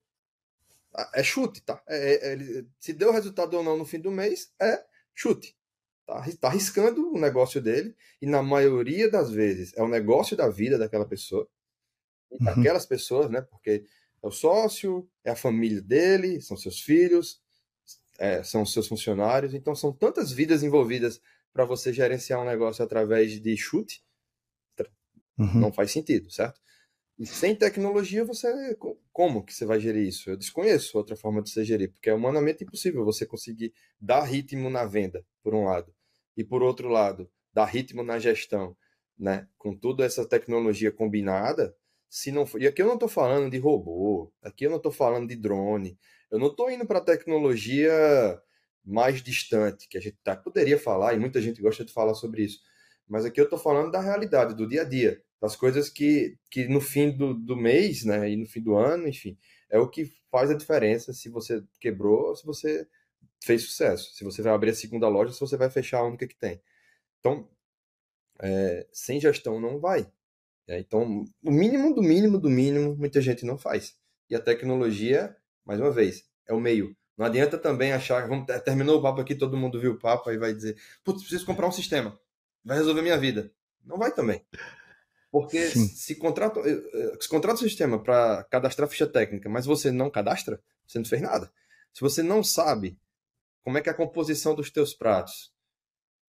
Ah, é chute, tá? É, é, se deu resultado ou não no fim do mês, é chute. Tá, tá arriscando o negócio dele, e na maioria das vezes é o negócio da vida daquela pessoa, e daquelas uhum. pessoas, né? Porque é o sócio, é a família dele, são seus filhos, é, são seus funcionários, então são tantas vidas envolvidas para você gerenciar um negócio através de chute, uhum. não faz sentido, certo? E sem tecnologia, você como que você vai gerir isso? Eu desconheço outra forma de você gerir, porque é humanamente impossível você conseguir dar ritmo na venda, por um lado, e por outro lado, dar ritmo na gestão, né? Com toda essa tecnologia combinada, se não for... E aqui eu não estou falando de robô, aqui eu não estou falando de drone, eu não estou indo para a tecnologia mais distante, que a gente tá, poderia falar, e muita gente gosta de falar sobre isso, mas aqui eu estou falando da realidade, do dia a dia das coisas que, que no fim do, do mês, né, e no fim do ano, enfim, é o que faz a diferença se você quebrou ou se você fez sucesso. Se você vai abrir a segunda loja, se você vai fechar a única que tem. Então, é, sem gestão não vai. É, então, o mínimo do mínimo do mínimo, muita gente não faz. E a tecnologia, mais uma vez, é o meio. Não adianta também achar, vamos, terminou o papo aqui, todo mundo viu o papo e vai dizer, putz, preciso comprar um sistema, vai resolver minha vida. Não vai também. Porque se contrata, eh, eh, se contrata o sistema para cadastrar ficha técnica, mas você não cadastra, você não fez nada. Se você não sabe como é que é a composição dos teus pratos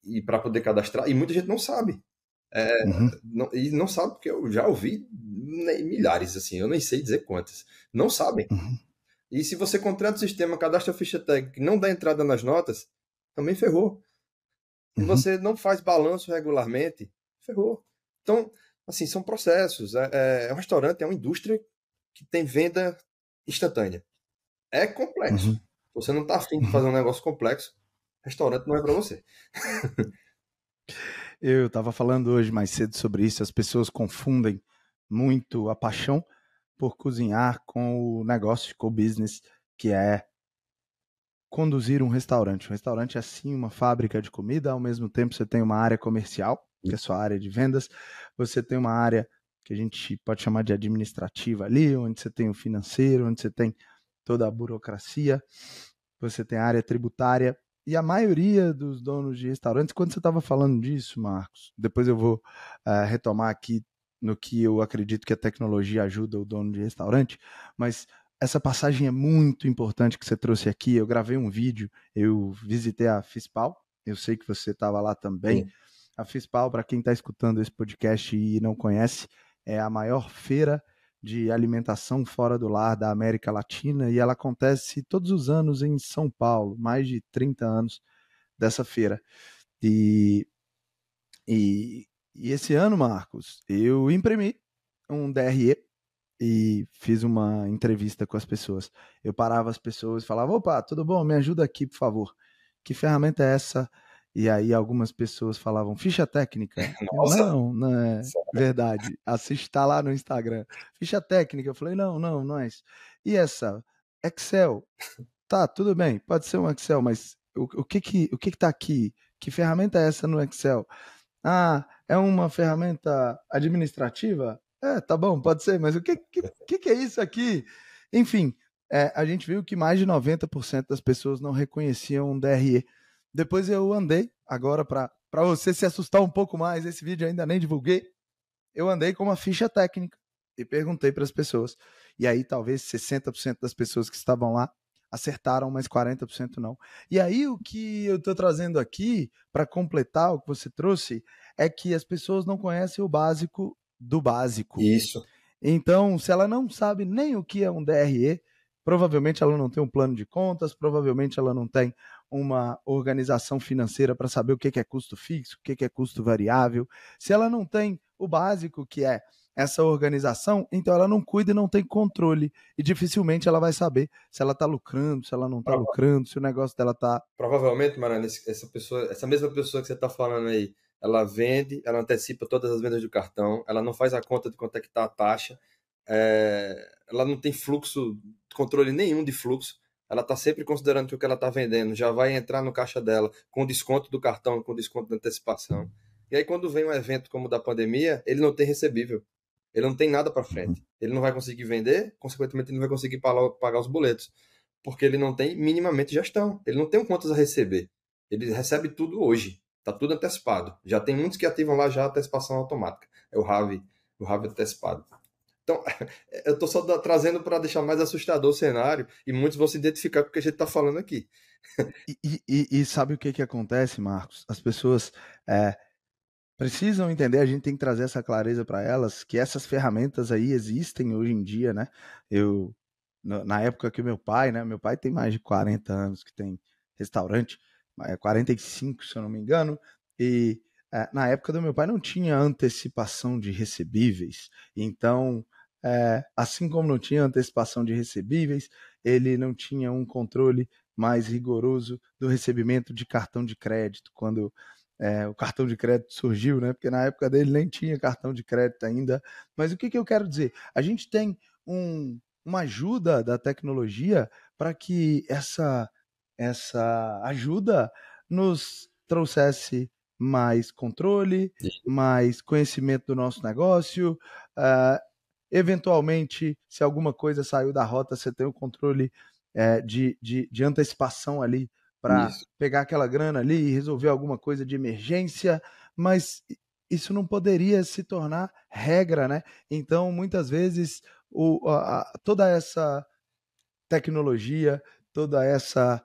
e para poder cadastrar, e muita gente não sabe. É, uhum. não, e não sabe porque eu já ouvi milhares, assim, eu nem sei dizer quantas. Não sabem. Uhum. E se você contrata o sistema, cadastra a ficha técnica e não dá entrada nas notas, também ferrou. Se uhum. você não faz balanço regularmente, ferrou. Então, assim, são processos. É, é, é um restaurante, é uma indústria que tem venda instantânea. É complexo. Uhum. Você não está afim de fazer um negócio complexo, restaurante não é para você. Eu estava falando hoje mais cedo sobre isso. As pessoas confundem muito a paixão por cozinhar com o negócio, com o business, que é conduzir um restaurante. Um restaurante é sim uma fábrica de comida, ao mesmo tempo você tem uma área comercial, que é a sua área de vendas, você tem uma área que a gente pode chamar de administrativa ali, onde você tem o financeiro, onde você tem toda a burocracia, você tem a área tributária, e a maioria dos donos de restaurantes, quando você estava falando disso, Marcos, depois eu vou uh, retomar aqui no que eu acredito que a tecnologia ajuda o dono de restaurante, mas essa passagem é muito importante que você trouxe aqui. Eu gravei um vídeo, eu visitei a FISPAL, eu sei que você estava lá também. Sim. A FISPAL, para quem está escutando esse podcast e não conhece, é a maior feira de alimentação fora do lar da América Latina e ela acontece todos os anos em São Paulo, mais de 30 anos dessa feira. E, e, e esse ano, Marcos, eu imprimi um DRE e fiz uma entrevista com as pessoas. Eu parava as pessoas e falava: opa, tudo bom? Me ajuda aqui, por favor. Que ferramenta é essa? E aí algumas pessoas falavam ficha técnica. Nossa. Não, não é verdade. Assiste tá lá no Instagram. Ficha técnica. Eu falei, não, não, não é isso. E essa? Excel. Tá, tudo bem, pode ser um Excel, mas o, o que que o que que tá aqui? Que ferramenta é essa no Excel? Ah, é uma ferramenta administrativa? É, tá bom, pode ser, mas o que, que, que é isso aqui? Enfim, é, a gente viu que mais de 90% das pessoas não reconheciam um DRE. Depois eu andei, agora para você se assustar um pouco mais, esse vídeo ainda nem divulguei, eu andei com uma ficha técnica e perguntei para as pessoas. E aí talvez 60% das pessoas que estavam lá acertaram, mas 40% não. E aí o que eu estou trazendo aqui para completar o que você trouxe é que as pessoas não conhecem o básico do básico. Isso. Então, se ela não sabe nem o que é um DRE, provavelmente ela não tem um plano de contas, provavelmente ela não tem uma organização financeira para saber o que é custo fixo, o que é custo variável. Se ela não tem o básico, que é essa organização, então ela não cuida e não tem controle. E dificilmente ela vai saber se ela está lucrando, se ela não está lucrando, se o negócio dela está. Provavelmente, Marana, essa pessoa, essa mesma pessoa que você está falando aí, ela vende, ela antecipa todas as vendas do cartão, ela não faz a conta de quanto é que está a taxa, é, ela não tem fluxo, controle nenhum de fluxo, ela está sempre considerando que o que ela está vendendo já vai entrar no caixa dela com desconto do cartão, com desconto da antecipação. E aí, quando vem um evento como o da pandemia, ele não tem recebível. Ele não tem nada para frente. Ele não vai conseguir vender, consequentemente, ele não vai conseguir pagar os boletos. Porque ele não tem minimamente gestão. Ele não tem contas a receber. Ele recebe tudo hoje. Está tudo antecipado. Já tem muitos que ativam lá já a antecipação automática. É o RAV, o RAV antecipado. Então, eu estou só trazendo para deixar mais assustador o cenário e muitos vão se identificar com o que a gente está falando aqui. E, e, e, sabe o que, que acontece, Marcos? As pessoas é, precisam entender, a gente tem que trazer essa clareza para elas, que essas ferramentas aí existem hoje em dia, né? Eu, na época que meu pai, né? Meu pai tem mais de 40 anos que tem restaurante, 45, se eu não me engano, e é, na época do meu pai não tinha antecipação de recebíveis, então, é, assim como não tinha antecipação de recebíveis, ele não tinha um controle mais rigoroso do recebimento de cartão de crédito, quando é, o cartão de crédito surgiu, né? Porque na época dele nem tinha cartão de crédito ainda. Mas o que, que eu quero dizer? A gente tem um, uma ajuda da tecnologia para que essa essa ajuda nos trouxesse mais controle, mais conhecimento do nosso negócio. Uh, eventualmente, se alguma coisa saiu da rota, você tem o controle uh, de, de, de, antecipação ali para pegar aquela grana ali e resolver alguma coisa de emergência, mas isso não poderia se tornar regra, né? Então, muitas vezes, o, a, toda essa tecnologia, toda essa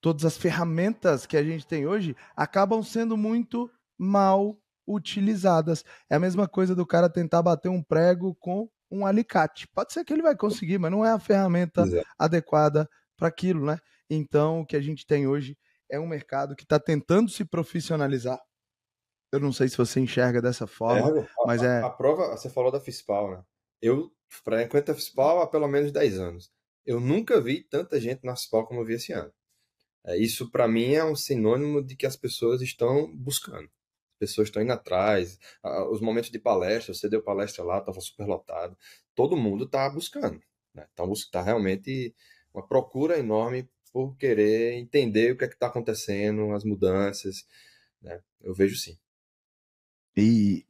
todas as ferramentas que a gente tem hoje acabam sendo muito mal utilizadas. É a mesma coisa do cara tentar bater um prego com um alicate. Pode ser que ele vai conseguir, mas não é a ferramenta Exato. adequada para aquilo, né? Então, o que a gente tem hoje é um mercado que está tentando se profissionalizar. Eu não sei se você enxerga dessa forma, é, a, mas é. A, a prova, você falou da FISPAL, né? Eu frequento a FISPAL há pelo menos 10 anos. Eu nunca vi tanta gente na FISPAL como eu vi esse ano. É, isso, para mim, é um sinônimo de que as pessoas estão buscando. pessoas estão indo atrás, os momentos de palestra, você deu palestra lá, estava super lotado, todo mundo está buscando, né? Então está realmente uma procura enorme por querer entender o que é que está acontecendo, as mudanças, né? Eu vejo sim. E,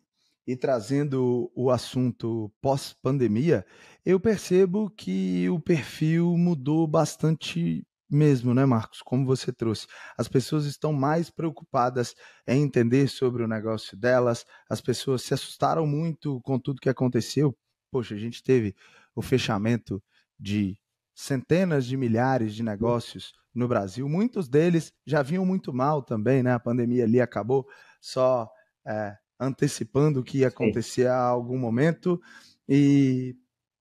e trazendo o assunto pós-pandemia, eu percebo que o perfil mudou bastante mesmo, né, Marcos? Como você trouxe. As pessoas estão mais preocupadas em entender sobre o negócio delas, as pessoas se assustaram muito com tudo que aconteceu. Poxa, a gente teve o fechamento de centenas de milhares de negócios no Brasil. Muitos deles já vinham muito mal também, né? A pandemia ali acabou só é, antecipando o que ia acontecer Sim. a algum momento. E,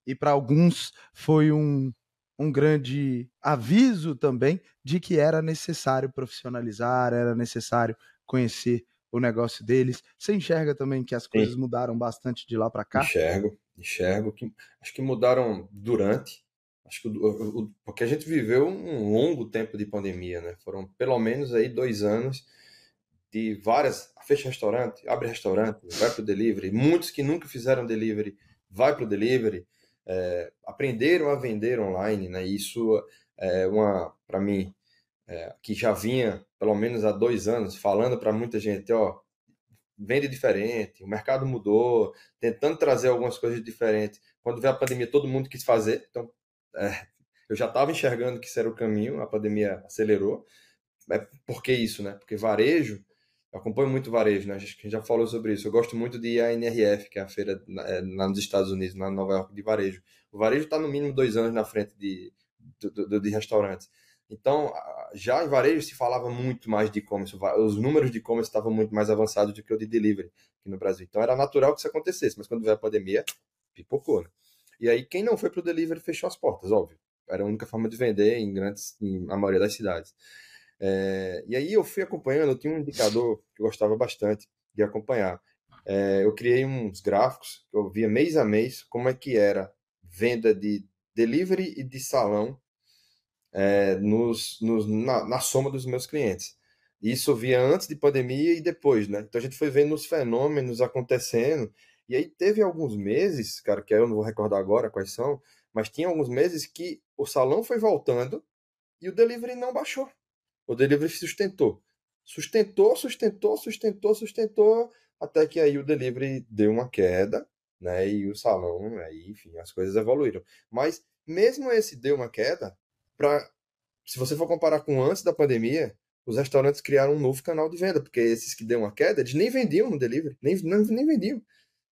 e para alguns foi um, um grande aviso também de que era necessário profissionalizar, era necessário conhecer o negócio deles. Você enxerga também que as coisas Sim. mudaram bastante de lá para cá? Enxergo, enxergo que acho que mudaram durante, acho que o, o, porque a gente viveu um longo tempo de pandemia, né? Foram pelo menos aí dois anos de várias, fecha restaurante, abre restaurante, vai para o delivery, muitos que nunca fizeram delivery, vai para o delivery é, aprenderam a vender online, né? Isso é uma, para mim, é, que já vinha pelo menos há dois anos falando para muita gente, ó, vende diferente, o mercado mudou, tentando trazer algumas coisas diferentes. Quando veio a pandemia, todo mundo quis fazer, então é, eu já estava enxergando que isso era o caminho, a pandemia acelerou. É, por que isso, né? Porque varejo eu acompanho muito varejo, né? A gente já falou sobre isso. Eu gosto muito de à NRF, que é a feira é, nos Estados Unidos, na Nova York, de varejo. O varejo está no mínimo dois anos na frente de, de, de restaurantes. Então, já em varejo se falava muito mais de e-commerce. Os números de e-commerce estavam muito mais avançados do que o de delivery aqui no Brasil. Então, era natural que isso acontecesse. Mas quando veio a pandemia, pipocou, né? E aí, quem não foi para o delivery fechou as portas, óbvio. Era a única forma de vender em grandes, em, a maioria das cidades. É, e aí eu fui acompanhando, eu tinha um indicador que eu gostava bastante de acompanhar. É, eu criei uns gráficos que eu via mês a mês como é que era venda de delivery e de salão é, nos, nos na, na, soma dos meus clientes. Isso via antes de pandemia e depois, né? Então a gente foi vendo os fenômenos acontecendo. E aí teve alguns meses, cara, que eu não vou recordar agora quais são, mas tinha alguns meses que o salão foi voltando e o delivery não baixou. O delivery sustentou. Sustentou, sustentou, sustentou, sustentou, até que aí o delivery deu uma queda, né? E o salão, aí, enfim, as coisas evoluíram. Mas mesmo esse deu uma queda, para se você for comparar com antes da pandemia, os restaurantes criaram um novo canal de venda, porque esses que deu uma queda, eles nem vendiam no delivery, nem, nem, nem vendiam.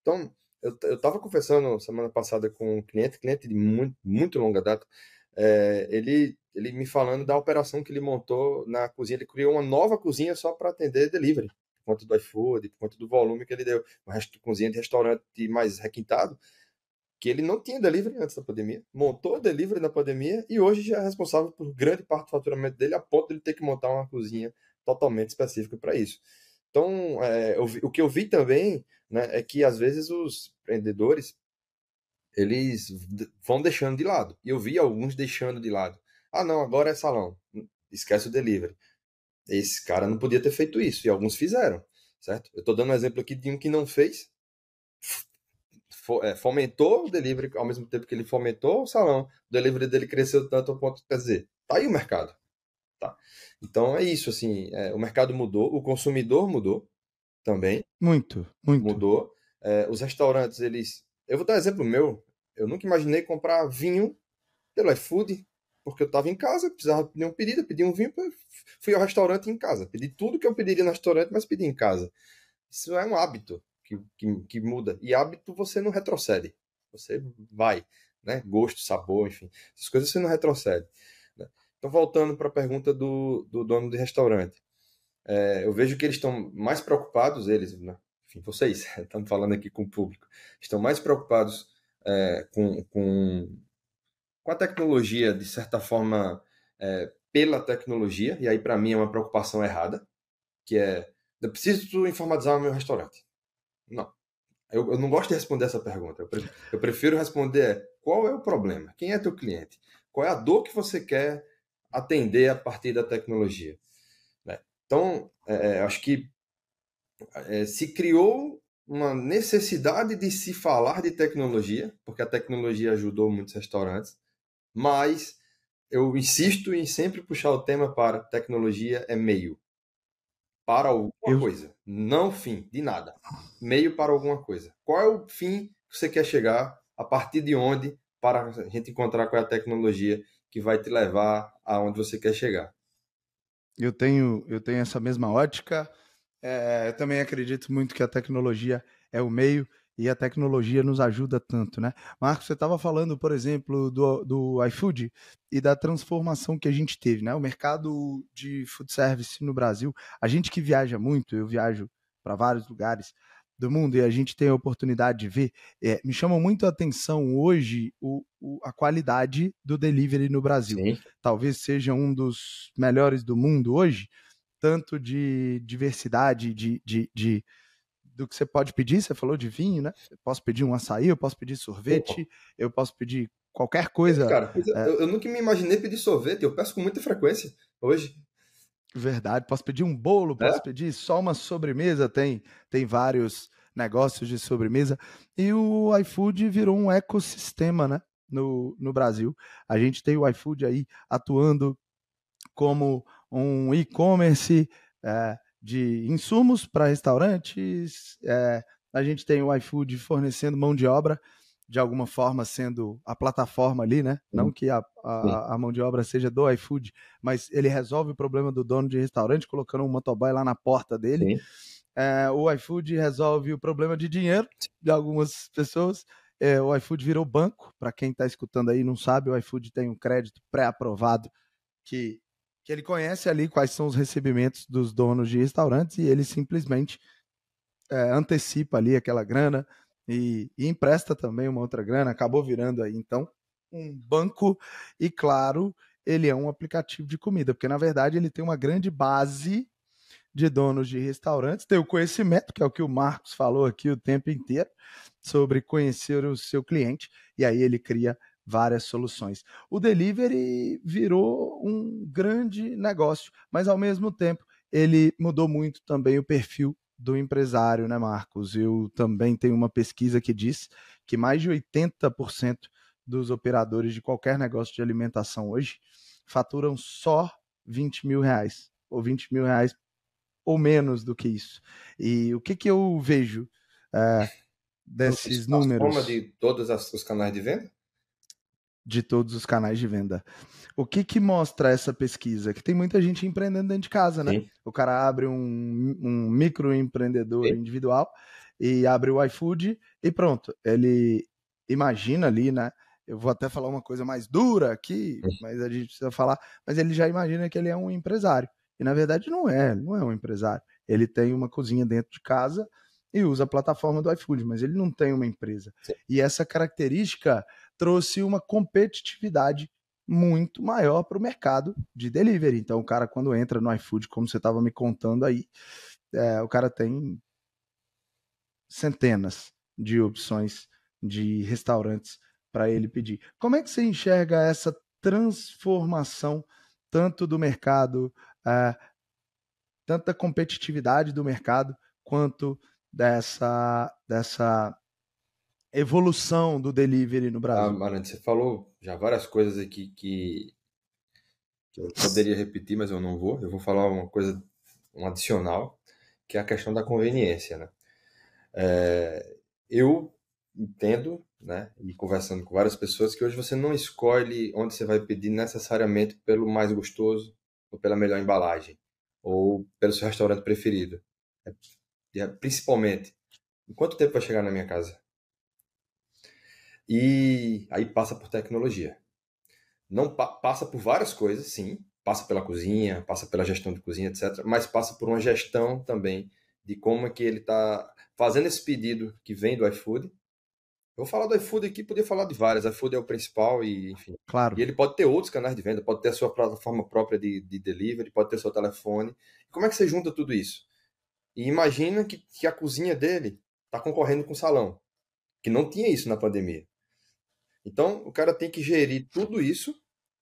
Então, eu, eu tava conversando semana passada com um cliente, cliente de muito, muito longa data, é, ele ele me falando da operação que ele montou na cozinha. Ele criou uma nova cozinha só para atender delivery, por conta do iFood, por conta do volume que ele deu. Uma cozinha de restaurante mais requintado, que ele não tinha delivery antes da pandemia. Montou delivery na pandemia e hoje já é responsável por grande parte do faturamento dele, a ponto de ele ter que montar uma cozinha totalmente específica para isso. Então, é, vi, o que eu vi também né, é que às vezes os empreendedores eles vão deixando de lado. E eu vi alguns deixando de lado. Ah, não, agora é salão. Esquece o delivery. Esse cara não podia ter feito isso, e alguns fizeram, certo? Eu estou dando um exemplo aqui de um que não fez, é, fomentou o delivery ao mesmo tempo que ele fomentou o salão. O delivery dele cresceu tanto ao ponto, quer dizer, tá aí o mercado. Tá? Então é isso, assim, é, o mercado mudou, o consumidor mudou também. Muito, muito. Mudou. É, os restaurantes, eles. Eu vou dar um exemplo meu. Eu nunca imaginei comprar vinho pelo iFood, porque eu estava em casa, precisava pedir um pedido, pedi um vinho, fui ao restaurante em casa. Pedi tudo que eu pediria no restaurante, mas pedi em casa. Isso é um hábito que, que, que muda. E hábito você não retrocede. Você vai, né? Gosto, sabor, enfim. Essas coisas você não retrocede. Então, voltando para a pergunta do, do dono de restaurante. É, eu vejo que eles estão mais preocupados, eles, né? enfim, vocês, estamos falando aqui com o público, estão mais preocupados é, com, com com a tecnologia, de certa forma, é, pela tecnologia, e aí para mim é uma preocupação errada, que é, eu preciso informatizar o meu restaurante. Não. Eu, eu não gosto de responder essa pergunta. Eu prefiro, eu prefiro responder qual é o problema? Quem é teu cliente? Qual é a dor que você quer atender a partir da tecnologia? Né? Então, é, é acho que é, se criou uma necessidade de se falar de tecnologia, porque a tecnologia ajudou muitos restaurantes, mas eu insisto em sempre puxar o tema para tecnologia é meio para alguma eu... coisa, não fim de nada, meio para alguma coisa. Qual é o fim que você quer chegar? A partir de onde para a gente encontrar qual é a tecnologia que vai te levar aonde você quer chegar? Eu tenho eu tenho essa mesma ótica. É, eu também acredito muito que a tecnologia é o meio e a tecnologia nos ajuda tanto, né? Marcos, você estava falando, por exemplo, do, do iFood e da transformação que a gente teve, né? O mercado de food service no Brasil, a gente que viaja muito, eu viajo para vários lugares do mundo e a gente tem a oportunidade de ver, é, me chama muito a atenção hoje o, o, a qualidade do delivery no Brasil. Sim. Talvez seja um dos melhores do mundo hoje, tanto de diversidade, de, de, de do que você pode pedir. Você falou de vinho, né? Eu posso pedir um açaí, eu posso pedir sorvete, Opa. eu posso pedir qualquer coisa. Cara, é... eu, eu, nunca me imaginei pedir sorvete, eu peço com muita frequência hoje. Verdade, posso pedir um bolo, posso é? pedir só uma sobremesa, tem, tem vários negócios de sobremesa. E o iFood virou um ecossistema, né? No, no Brasil. A gente tem o iFood aí atuando como um e-commerce. É, de insumos para restaurantes. É, a gente tem o iFood fornecendo mão de obra, de alguma forma sendo a plataforma ali, né? Não que a, a, a, mão de obra seja do iFood, mas ele resolve o problema do dono de restaurante colocando um motoboy lá na porta dele. É, o iFood resolve o problema de dinheiro de algumas pessoas. É, o iFood virou banco. Para quem está escutando aí e não sabe, o iFood tem um crédito pré-aprovado que que ele conhece ali quais são os recebimentos dos donos de restaurantes e ele simplesmente é, antecipa ali aquela grana e, e, empresta também uma outra grana, acabou virando aí então um banco e claro, ele é um aplicativo de comida, porque na verdade ele tem uma grande base de donos de restaurantes, tem o conhecimento, que é o que o Marcos falou aqui o tempo inteiro, sobre conhecer o seu cliente, e aí ele cria várias soluções. O delivery virou um grande negócio, mas ao mesmo tempo ele mudou muito também o perfil do empresário, né, Marcos? Eu também tenho uma pesquisa que diz que mais de 80% dos operadores de qualquer negócio de alimentação hoje faturam só 20 mil reais, ou 20 mil reais ou menos do que isso. E o que, que eu vejo é, desses números? Forma de todos os canais de venda? De todos os canais de venda. O que que mostra essa pesquisa? Que tem muita gente empreendendo dentro de casa, né? Sim. O cara abre um, um microempreendedor Sim. individual e abre o iFood e pronto. Ele imagina ali, né? Eu vou até falar uma coisa mais dura aqui, mas a gente precisa falar. Mas ele já imagina que ele é um empresário. E na verdade não é, não é um empresário. Ele tem uma cozinha dentro de casa e usa a plataforma do iFood, mas ele não tem uma empresa. Sim. E essa característica trouxe uma competitividade muito maior para o mercado de delivery. Então, o cara, quando entra no iFood, como você estava me contando aí, é, o cara tem centenas de opções de restaurantes para ele pedir. Como é que você enxerga essa transformação tanto do mercado, é, tanta competitividade do mercado, quanto dessa, dessa evolução do delivery no ah, Brasil? Ah, Marante, você falou já várias coisas aqui que, que eu poderia repetir, mas eu não vou. Eu vou falar uma coisa, um adicional, que é a questão da conveniência, né? É, eu entendo, né, e conversando com várias pessoas, que hoje você não escolhe onde você vai pedir necessariamente pelo mais gostoso, ou pela melhor embalagem, ou pelo seu restaurante preferido. É, é principalmente, em quanto tempo vai chegar na minha casa? E aí passa por tecnologia. Não pa passa por várias coisas, sim, passa pela cozinha, passa pela gestão de cozinha, etc. Mas passa por uma gestão também de como é que ele está fazendo esse pedido que vem do iFood. Eu vou falar do iFood aqui, podia falar de várias. iFood é o principal e, enfim. Claro. E ele pode ter outros canais de venda, pode ter a sua plataforma própria de, de delivery, pode ter seu telefone. Como é que você junta tudo isso? E imagina que, que a cozinha dele está concorrendo com o salão, que não tinha isso na pandemia. Então, o cara tem que gerir tudo isso,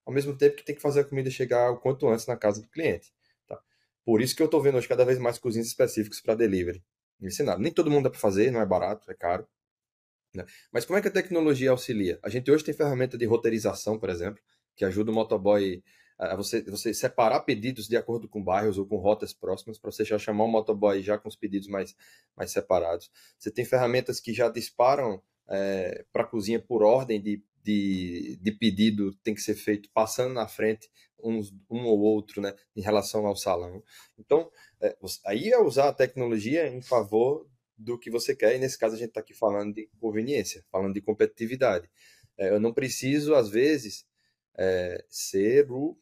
ao mesmo tempo que tem que fazer a comida chegar o quanto antes na casa do cliente. Tá? Por isso que eu estou vendo hoje cada vez mais cozinhas específicas para delivery. Ensinado. Nem todo mundo dá para fazer, não é barato, é caro. Né? Mas como é que a tecnologia auxilia? A gente hoje tem ferramenta de roteirização, por exemplo, que ajuda o motoboy a você, você separar pedidos de acordo com bairros ou com rotas próximas, para você já chamar o motoboy já com os pedidos mais, mais separados. Você tem ferramentas que já disparam é, para a cozinha por ordem de, de, de, pedido, tem que ser feito passando na frente uns, um ou outro né, em relação ao salão. Então, é, aí é usar a tecnologia em favor do que você quer, e nesse caso a gente está aqui falando de conveniência, falando de competitividade. É, eu não preciso, às vezes, é, ser o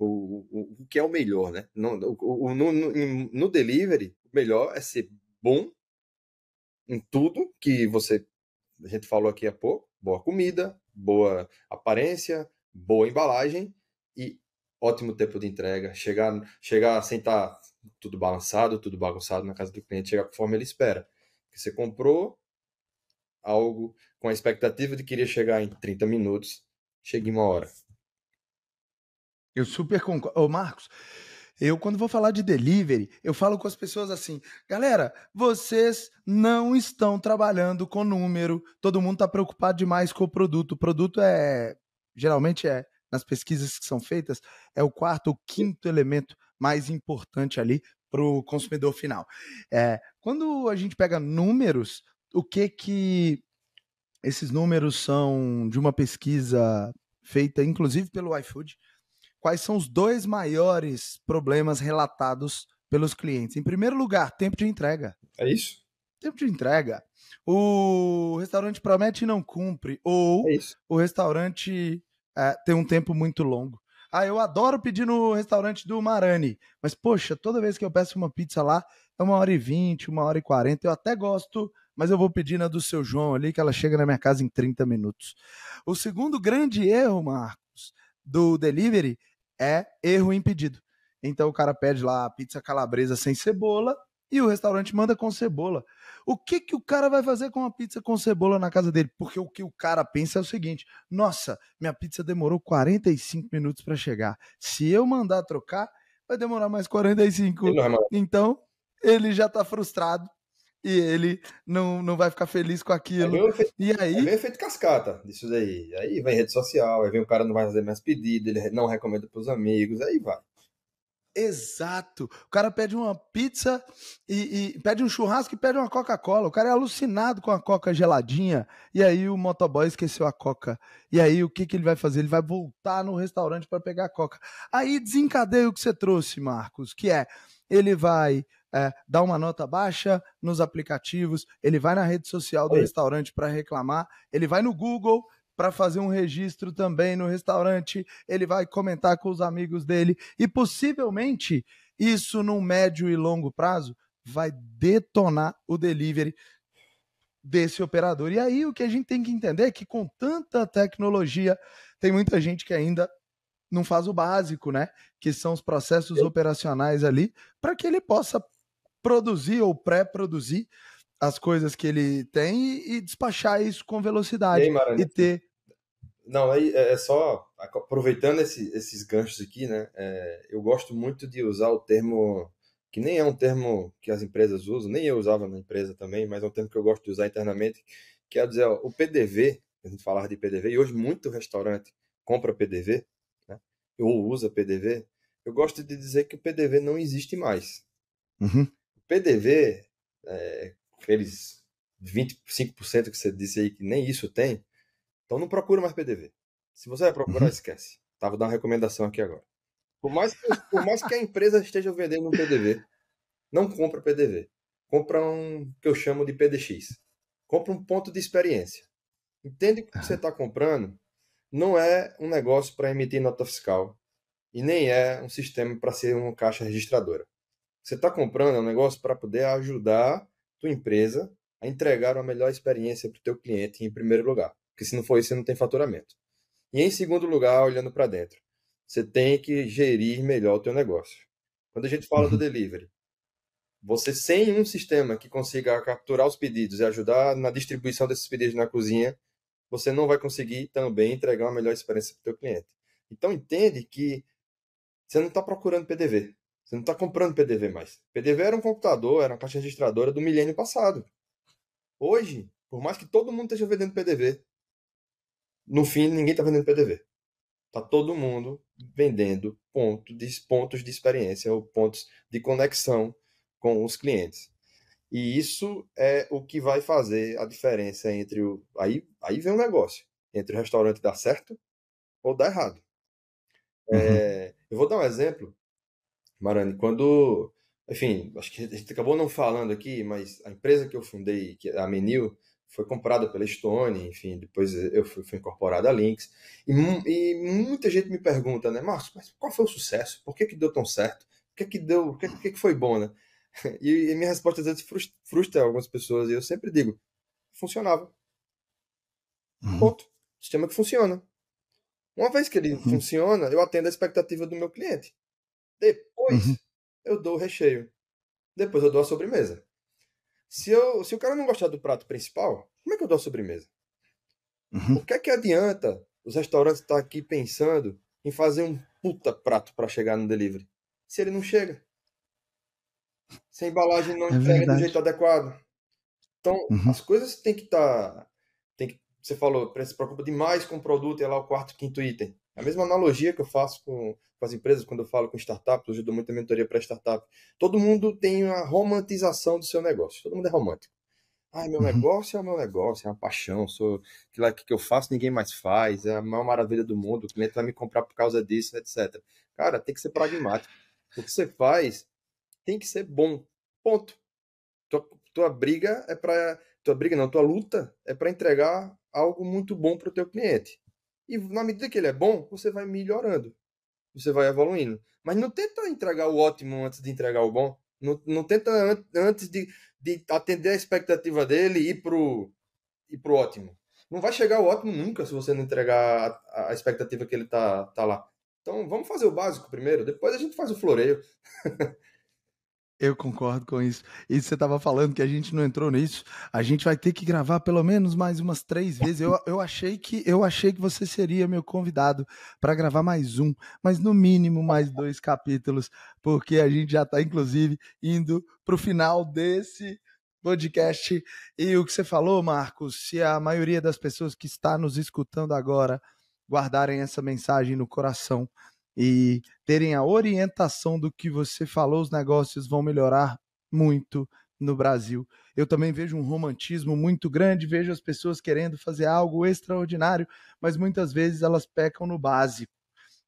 o, o, o que é o melhor, né? No, o, no, no, no delivery, o melhor é ser bom em tudo que você a gente falou aqui há pouco, boa comida, boa aparência, boa embalagem e ótimo tempo de entrega, chegar chegar sem estar tá tudo balançado, tudo bagunçado na casa do cliente, chegar conforme ele espera. Você comprou algo com a expectativa de que iria chegar em 30 minutos, chega em uma hora. Eu super concordo. Ô, Marcos, eu, quando vou falar de delivery, eu falo com as pessoas assim: galera, vocês não estão trabalhando com número, todo mundo está preocupado demais com o produto. O produto é, geralmente é, nas pesquisas que são feitas, é o quarto ou quinto elemento mais importante ali para o consumidor final. É, quando a gente pega números, o que que esses números são de uma pesquisa feita, inclusive pelo iFood, quais são os dois maiores problemas relatados pelos clientes? Em primeiro lugar, tempo de entrega. É isso? Tempo de entrega. O restaurante promete e não cumpre. Ou é o restaurante é, tem um tempo muito longo. Ah, eu adoro pedir no restaurante do Marani. Mas, poxa, toda vez que eu peço uma pizza lá, é uma hora e vinte, uma hora e quarenta. Eu até gosto, mas eu vou pedir na do seu João ali, que ela chega na minha casa em 30 minutos. O segundo grande erro, Marcos, do delivery é erro impedido. Então o cara pede lá a pizza calabresa sem cebola e o restaurante manda com cebola. O que que o cara vai fazer com a pizza com cebola na casa dele? Porque o que o cara pensa é o seguinte: nossa, minha pizza demorou 45 minutos para chegar. Se eu mandar trocar, vai demorar mais 45. Então ele já tá frustrado e ele não, não vai ficar feliz com aquilo. É efeito, e aí. É meio efeito cascata disso daí. Aí vem rede social, aí vem o cara não vai fazer mais pedido, ele não recomenda para os amigos, aí vai. Exato. O cara pede uma pizza e, e, pede um churrasco e pede uma Coca-Cola. O cara é alucinado com a Coca geladinha. E aí o motoboy esqueceu a Coca. E aí o que, que ele vai fazer? Ele vai voltar no restaurante para pegar a Coca. Aí desencadeia o que você trouxe, Marcos, que é ele vai é, dá uma nota baixa nos aplicativos, ele vai na rede social do Oi. restaurante para reclamar, ele vai no Google para fazer um registro também no restaurante, ele vai comentar com os amigos dele e possivelmente isso no médio e longo prazo vai detonar o delivery desse operador. E aí o que a gente tem que entender é que com tanta tecnologia, tem muita gente que ainda não faz o básico, né? Que são os processos operacionais ali, para que ele possa produzir ou pré-produzir as coisas que ele tem e, e despachar isso com velocidade e, aí, e ter não, aí é, é só aproveitando esse, esses ganchos aqui, né? É, eu gosto muito de usar o termo que nem é um termo que as empresas usam, nem eu usava na empresa também, mas é um termo que eu gosto de usar internamente, que é dizer, ó, o PDV, a gente falava de PDV, e hoje muito restaurante compra PDV, né? ou usa PDV, eu gosto de dizer que o PDV não existe mais. Uhum. PDV, é, aqueles 25% que você disse aí que nem isso tem, então não procura mais PDV. Se você vai procurar, uhum. esquece. Tá, vou dar uma recomendação aqui agora. Por mais, que, por mais que a empresa esteja vendendo um PDV, não compra PDV. Compra um que eu chamo de PDX. Compra um ponto de experiência. Entende que o que você está comprando não é um negócio para emitir nota fiscal e nem é um sistema para ser uma caixa registradora. Você está comprando um negócio para poder ajudar tua empresa a entregar uma melhor experiência para o teu cliente em primeiro lugar. Porque se não for isso, você não tem faturamento. E em segundo lugar, olhando para dentro, você tem que gerir melhor o teu negócio. Quando a gente fala do uhum. delivery, você sem um sistema que consiga capturar os pedidos e ajudar na distribuição desses pedidos na cozinha, você não vai conseguir também entregar uma melhor experiência para o teu cliente. Então entende que você não está procurando PDV, Você não está comprando PDV mais. PDV era um computador, era uma caixa registradora do milênio passado. Hoje, por mais que todo mundo esteja vendendo PDV, no fim ninguém está vendendo PDV. Está todo mundo vendendo ponto de, pontos de experiência ou pontos de conexão com os clientes. E isso é o que vai fazer a diferença entre o. Aí, aí vem o um negócio. Entre o restaurante dar certo ou dar errado. Uhum. É, eu vou dar um exemplo, Marani. Quando. Enfim, acho que a gente acabou não falando aqui, mas a empresa que eu fundei, que é a Menil, foi comprada pela Stone, enfim, depois eu fui, fui incorporado a Lynx. E, e, muita gente me pergunta, né, Márcio, mas qual foi o sucesso? Por que, que deu tão certo? Por que, que deu? Por que, que, que foi bom, né? E, e minha resposta às vezes frustra, frustra algumas pessoas, e eu sempre digo: funcionava. Uhum. Ponto. Sistema que funciona. Uma vez que ele uhum. funciona, eu atendo a expectativa do meu cliente. Depois, uhum. eu dou o recheio. Depois, eu dou a sobremesa. Se, eu, se o cara não gostar do prato principal, como é que eu dou a sobremesa? Uhum. O que é que adianta os restaurantes estar aqui pensando em fazer um puta prato para chegar no delivery? Se ele não chega. Se a embalagem não é entrega do jeito adequado. Então, uhum. as coisas têm que estar. Tá, tem que, você falou, se preocupa demais com o produto e é lá o quarto, quinto item. É a mesma analogia que eu faço com, com as empresas quando eu falo com startups, hoje eu dou muita mentoria para startup. Todo mundo tem a romantização do seu negócio. Todo mundo é romântico. Ah, meu uhum. negócio é o meu negócio, é uma paixão, sou aquilo que eu faço, ninguém mais faz, é a maior maravilha do mundo, o cliente vai me comprar por causa disso, etc. Cara, tem que ser pragmático. O que você faz tem que ser bom. Ponto. Tua, tua briga é para tua briga não, tua luta é para entregar algo muito bom para o teu cliente. E na medida que ele é bom, você vai melhorando. Você vai evoluindo. Mas não tenta entregar o ótimo antes de entregar o bom. Não, não tenta an antes de, de atender a expectativa dele e ir pro, ir pro ótimo. Não vai chegar o ótimo nunca se você não entregar a, a expectativa que ele tá, tá lá. Então vamos fazer o básico primeiro, depois a gente faz o floreio. Eu concordo com isso. E você estava falando que a gente não entrou nisso. A gente vai ter que gravar pelo menos mais umas três vezes. Eu, eu achei que eu achei que você seria meu convidado para gravar mais um, mas no mínimo mais dois capítulos, porque a gente já está inclusive indo para o final desse podcast. E o que você falou, Marcos, se a maioria das pessoas que está nos escutando agora guardarem essa mensagem no coração, e terem a orientação do que você falou, os negócios vão melhorar muito no Brasil. Eu também vejo um romantismo muito grande, vejo as pessoas querendo fazer algo extraordinário, mas muitas vezes elas pecam no básico.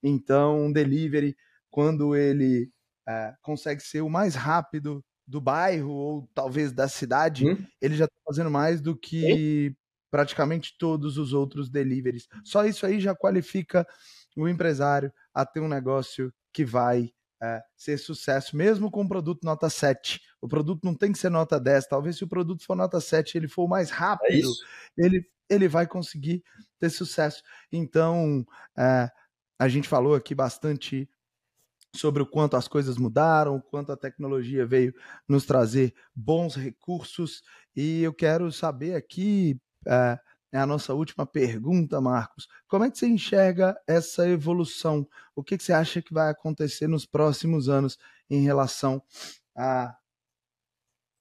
Então, um delivery, quando ele é, consegue ser o mais rápido do bairro ou talvez da cidade, hum? ele já está fazendo mais do que praticamente todos os outros deliveries. Só isso aí já qualifica o empresário a ter um negócio que vai é, ser sucesso, mesmo com um produto nota 7. O produto não tem que ser nota 10. Talvez se o produto for nota 7 ele for mais é rápido, é ele, ele vai conseguir ter sucesso. Então, é, a gente falou aqui bastante sobre o quanto as coisas mudaram, o quanto a tecnologia veio nos trazer bons recursos. E eu quero saber aqui. É, é a nossa última pergunta, Marcos. Como é que você enxerga essa evolução? O que, que você acha que vai acontecer nos próximos anos em relação a,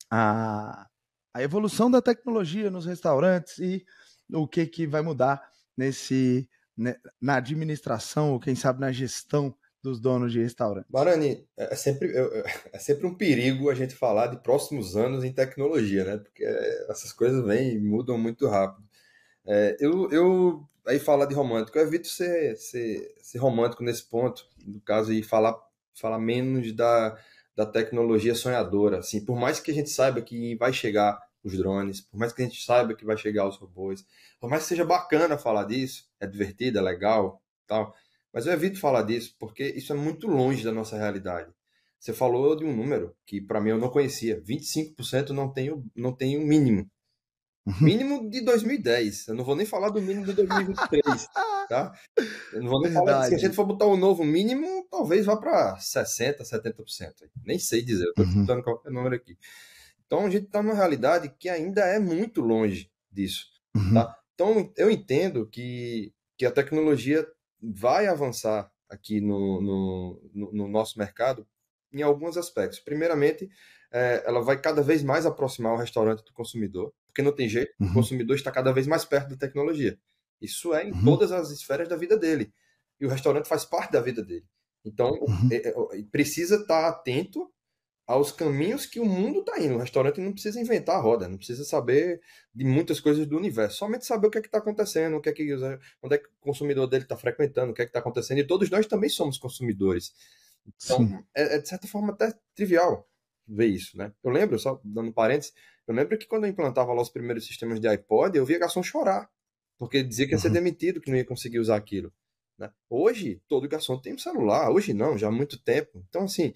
a, a evolução da tecnologia nos restaurantes e o que, que vai mudar nesse né, na administração ou quem sabe na gestão dos donos de restaurante. Barani, é, é sempre, é sempre um perigo a gente falar de próximos anos em tecnologia, né? Porque essas coisas vêm e mudam muito rápido. É, eu, eu, aí falar de romântico, eu evito ser, ser, ser romântico nesse ponto, no caso, e falar, falar menos da, da tecnologia sonhadora. Assim, por mais que a gente saiba que vai chegar os drones, por mais que a gente saiba que vai chegar os robôs, por mais que seja bacana falar disso, é divertido, é legal, tal, mas eu evito falar disso porque isso é muito longe da nossa realidade. Você falou de um número que para mim eu não conhecia, 25% não tem o, não tem o mínimo. Uhum. Mínimo de 2010. Eu não vou nem falar do mínimo de 2023, tá? Eu não vou nem Verdade. falar. Se a gente for botar o um novo mínimo, talvez vá para 60, 70%. Nem sei dizer, eu tô uhum. chutando qualquer número aqui. Então a gente está numa realidade que ainda é muito longe disso, uhum. tá? Então eu entendo que, que a tecnologia vai avançar aqui no, no, no, no nosso mercado em alguns aspectos. Primeiramente, é, ela vai cada vez mais aproximar o restaurante do consumidor, porque não tem jeito, uhum. o consumidor está cada vez mais perto da tecnologia. Isso é em uhum. todas as esferas da vida dele. E o restaurante faz parte da vida dele. Então, uhum. é, é, precisa estar atento aos caminhos que o mundo está indo. O restaurante não precisa inventar a roda, não precisa saber de muitas coisas do universo, somente saber o que é que está acontecendo, o que é que onde é que o consumidor dele está frequentando, o que é que está acontecendo. E todos nós também somos consumidores. Então, é, é, de certa forma até trivial ver isso, né? Eu lembro, só dando parênteses, eu lembro que quando eu implantava lá os primeiros sistemas de iPod, eu via garçom chorar, porque dizia que ia ser uhum. demitido, que não ia conseguir usar aquilo. Né? Hoje, todo garçom tem um celular, hoje não, já há muito tempo. Então, assim,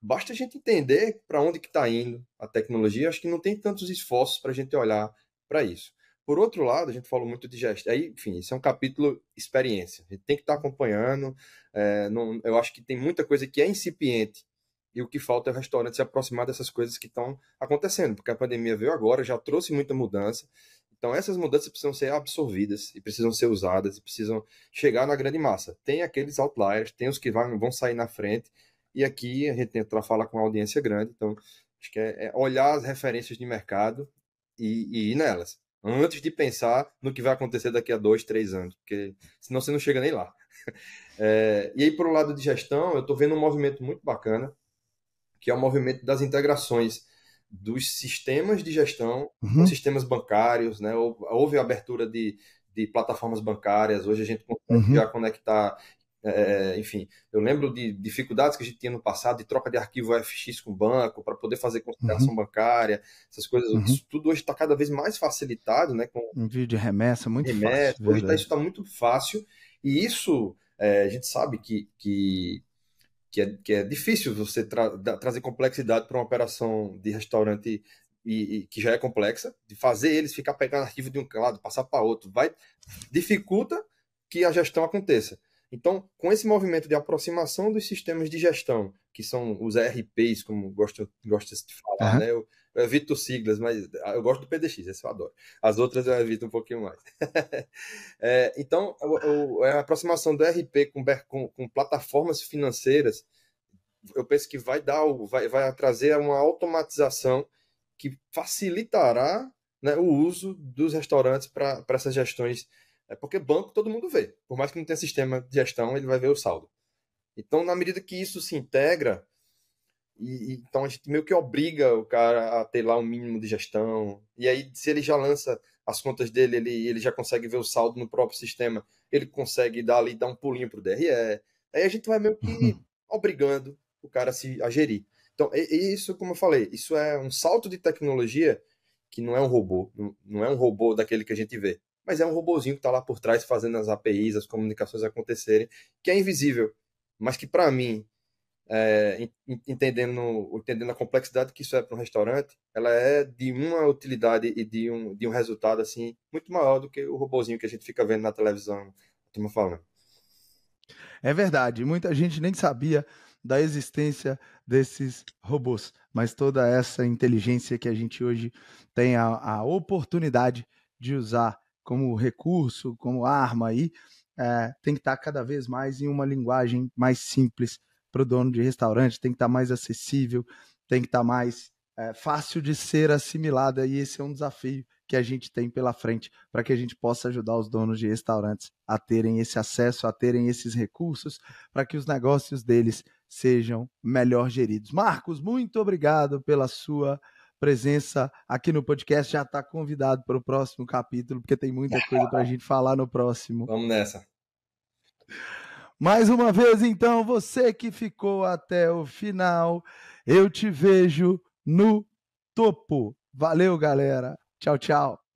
basta a gente entender para onde que está indo a tecnologia, acho que não tem tantos esforços para a gente olhar para isso. Por outro lado, a gente falou muito de gestão. Aí, enfim, isso é um capítulo experiência. A gente tem que estar tá acompanhando. É, não, eu acho que tem muita coisa que é incipiente e o que falta é o restaurante se aproximar dessas coisas que estão acontecendo, porque a pandemia veio agora, já trouxe muita mudança. Então, essas mudanças precisam ser absorvidas e precisam ser usadas e precisam chegar na grande massa. Tem aqueles outliers, tem os que vão, sair na frente, e aqui a gente tenta falar com uma audiência grande. Então, acho que é, é olhar as referências de mercado e, e ir nelas, antes de pensar no que vai acontecer daqui a dois, três anos, porque senão você não chega nem lá. É, e aí, por o lado de gestão, eu estou vendo um movimento muito bacana que é o movimento das integrações dos sistemas de gestão uhum. com sistemas bancários, né? Houve abertura de, de plataformas bancárias, hoje a gente consegue uhum. já conectar. É, enfim, eu lembro de dificuldades que a gente tinha no passado de troca de arquivo FX com o banco para poder fazer consideração uhum. bancária, essas coisas. Uhum. Isso tudo hoje está cada vez mais facilitado, né? Com envio de remessa muito remessa, fácil. Hoje tá, isso está muito fácil e isso é, a gente sabe que, que que é, que é difícil você tra trazer complexidade para uma operação de restaurante e, e, que já é complexa, de fazer eles ficar pegando arquivo de um lado, passar para outro, vai dificulta que a gestão aconteça. Então, com esse movimento de aproximação dos sistemas de gestão, que são os ERPs, como gosta gosta de falar, uhum. né? Eu, evito siglas, mas eu gosto do PDX, esse eu adoro. As outras eu evito um pouquinho mais. é, então, a, aproximação do ERP com, com, com, plataformas financeiras, eu penso que vai dar, vai, vai trazer uma automatização que facilitará né, o uso dos restaurantes para essas gestões é porque banco todo mundo vê. Por mais que não tenha sistema de gestão, ele vai ver o saldo. Então, na medida que isso se integra, e, e, então a gente meio que obriga o cara a ter lá um mínimo de gestão. E aí, se ele já lança as contas dele, ele, ele já consegue ver o saldo no próprio sistema, ele consegue dar ali, dar um pulinho pro DRE. Aí a gente vai meio que uhum. obrigando o cara a, se, a gerir. Então, isso, como eu falei, isso é um salto de tecnologia que não é um robô, não é um robô daquele que a gente vê mas é um robozinho que está lá por trás fazendo as APIs, as comunicações acontecerem, que é invisível, mas que para mim, é, entendendo, entendendo a complexidade que isso é para um restaurante, ela é de uma utilidade e de um, de um resultado assim muito maior do que o robozinho que a gente fica vendo na televisão, turma falando. É verdade, muita gente nem sabia da existência desses robôs, mas toda essa inteligência que a gente hoje tem a, a oportunidade de usar como recurso, como arma aí, é, tem que estar cada vez mais em uma linguagem mais simples para o dono de restaurante, tem que estar tá mais acessível, tem que estar tá mais é, fácil de ser assimilada e esse é um desafio que a gente tem pela frente para que a gente possa ajudar os donos de restaurantes a terem esse acesso, a terem esses recursos, para que os negócios deles sejam melhor geridos. Marcos, muito obrigado pela sua presença aqui no podcast. Já está convidado para o próximo capítulo, porque tem muita coisa para a gente falar no próximo. Vamos nessa. Mais uma vez, então, você que ficou até o final, eu te vejo no topo. Valeu, galera. Tchau, tchau.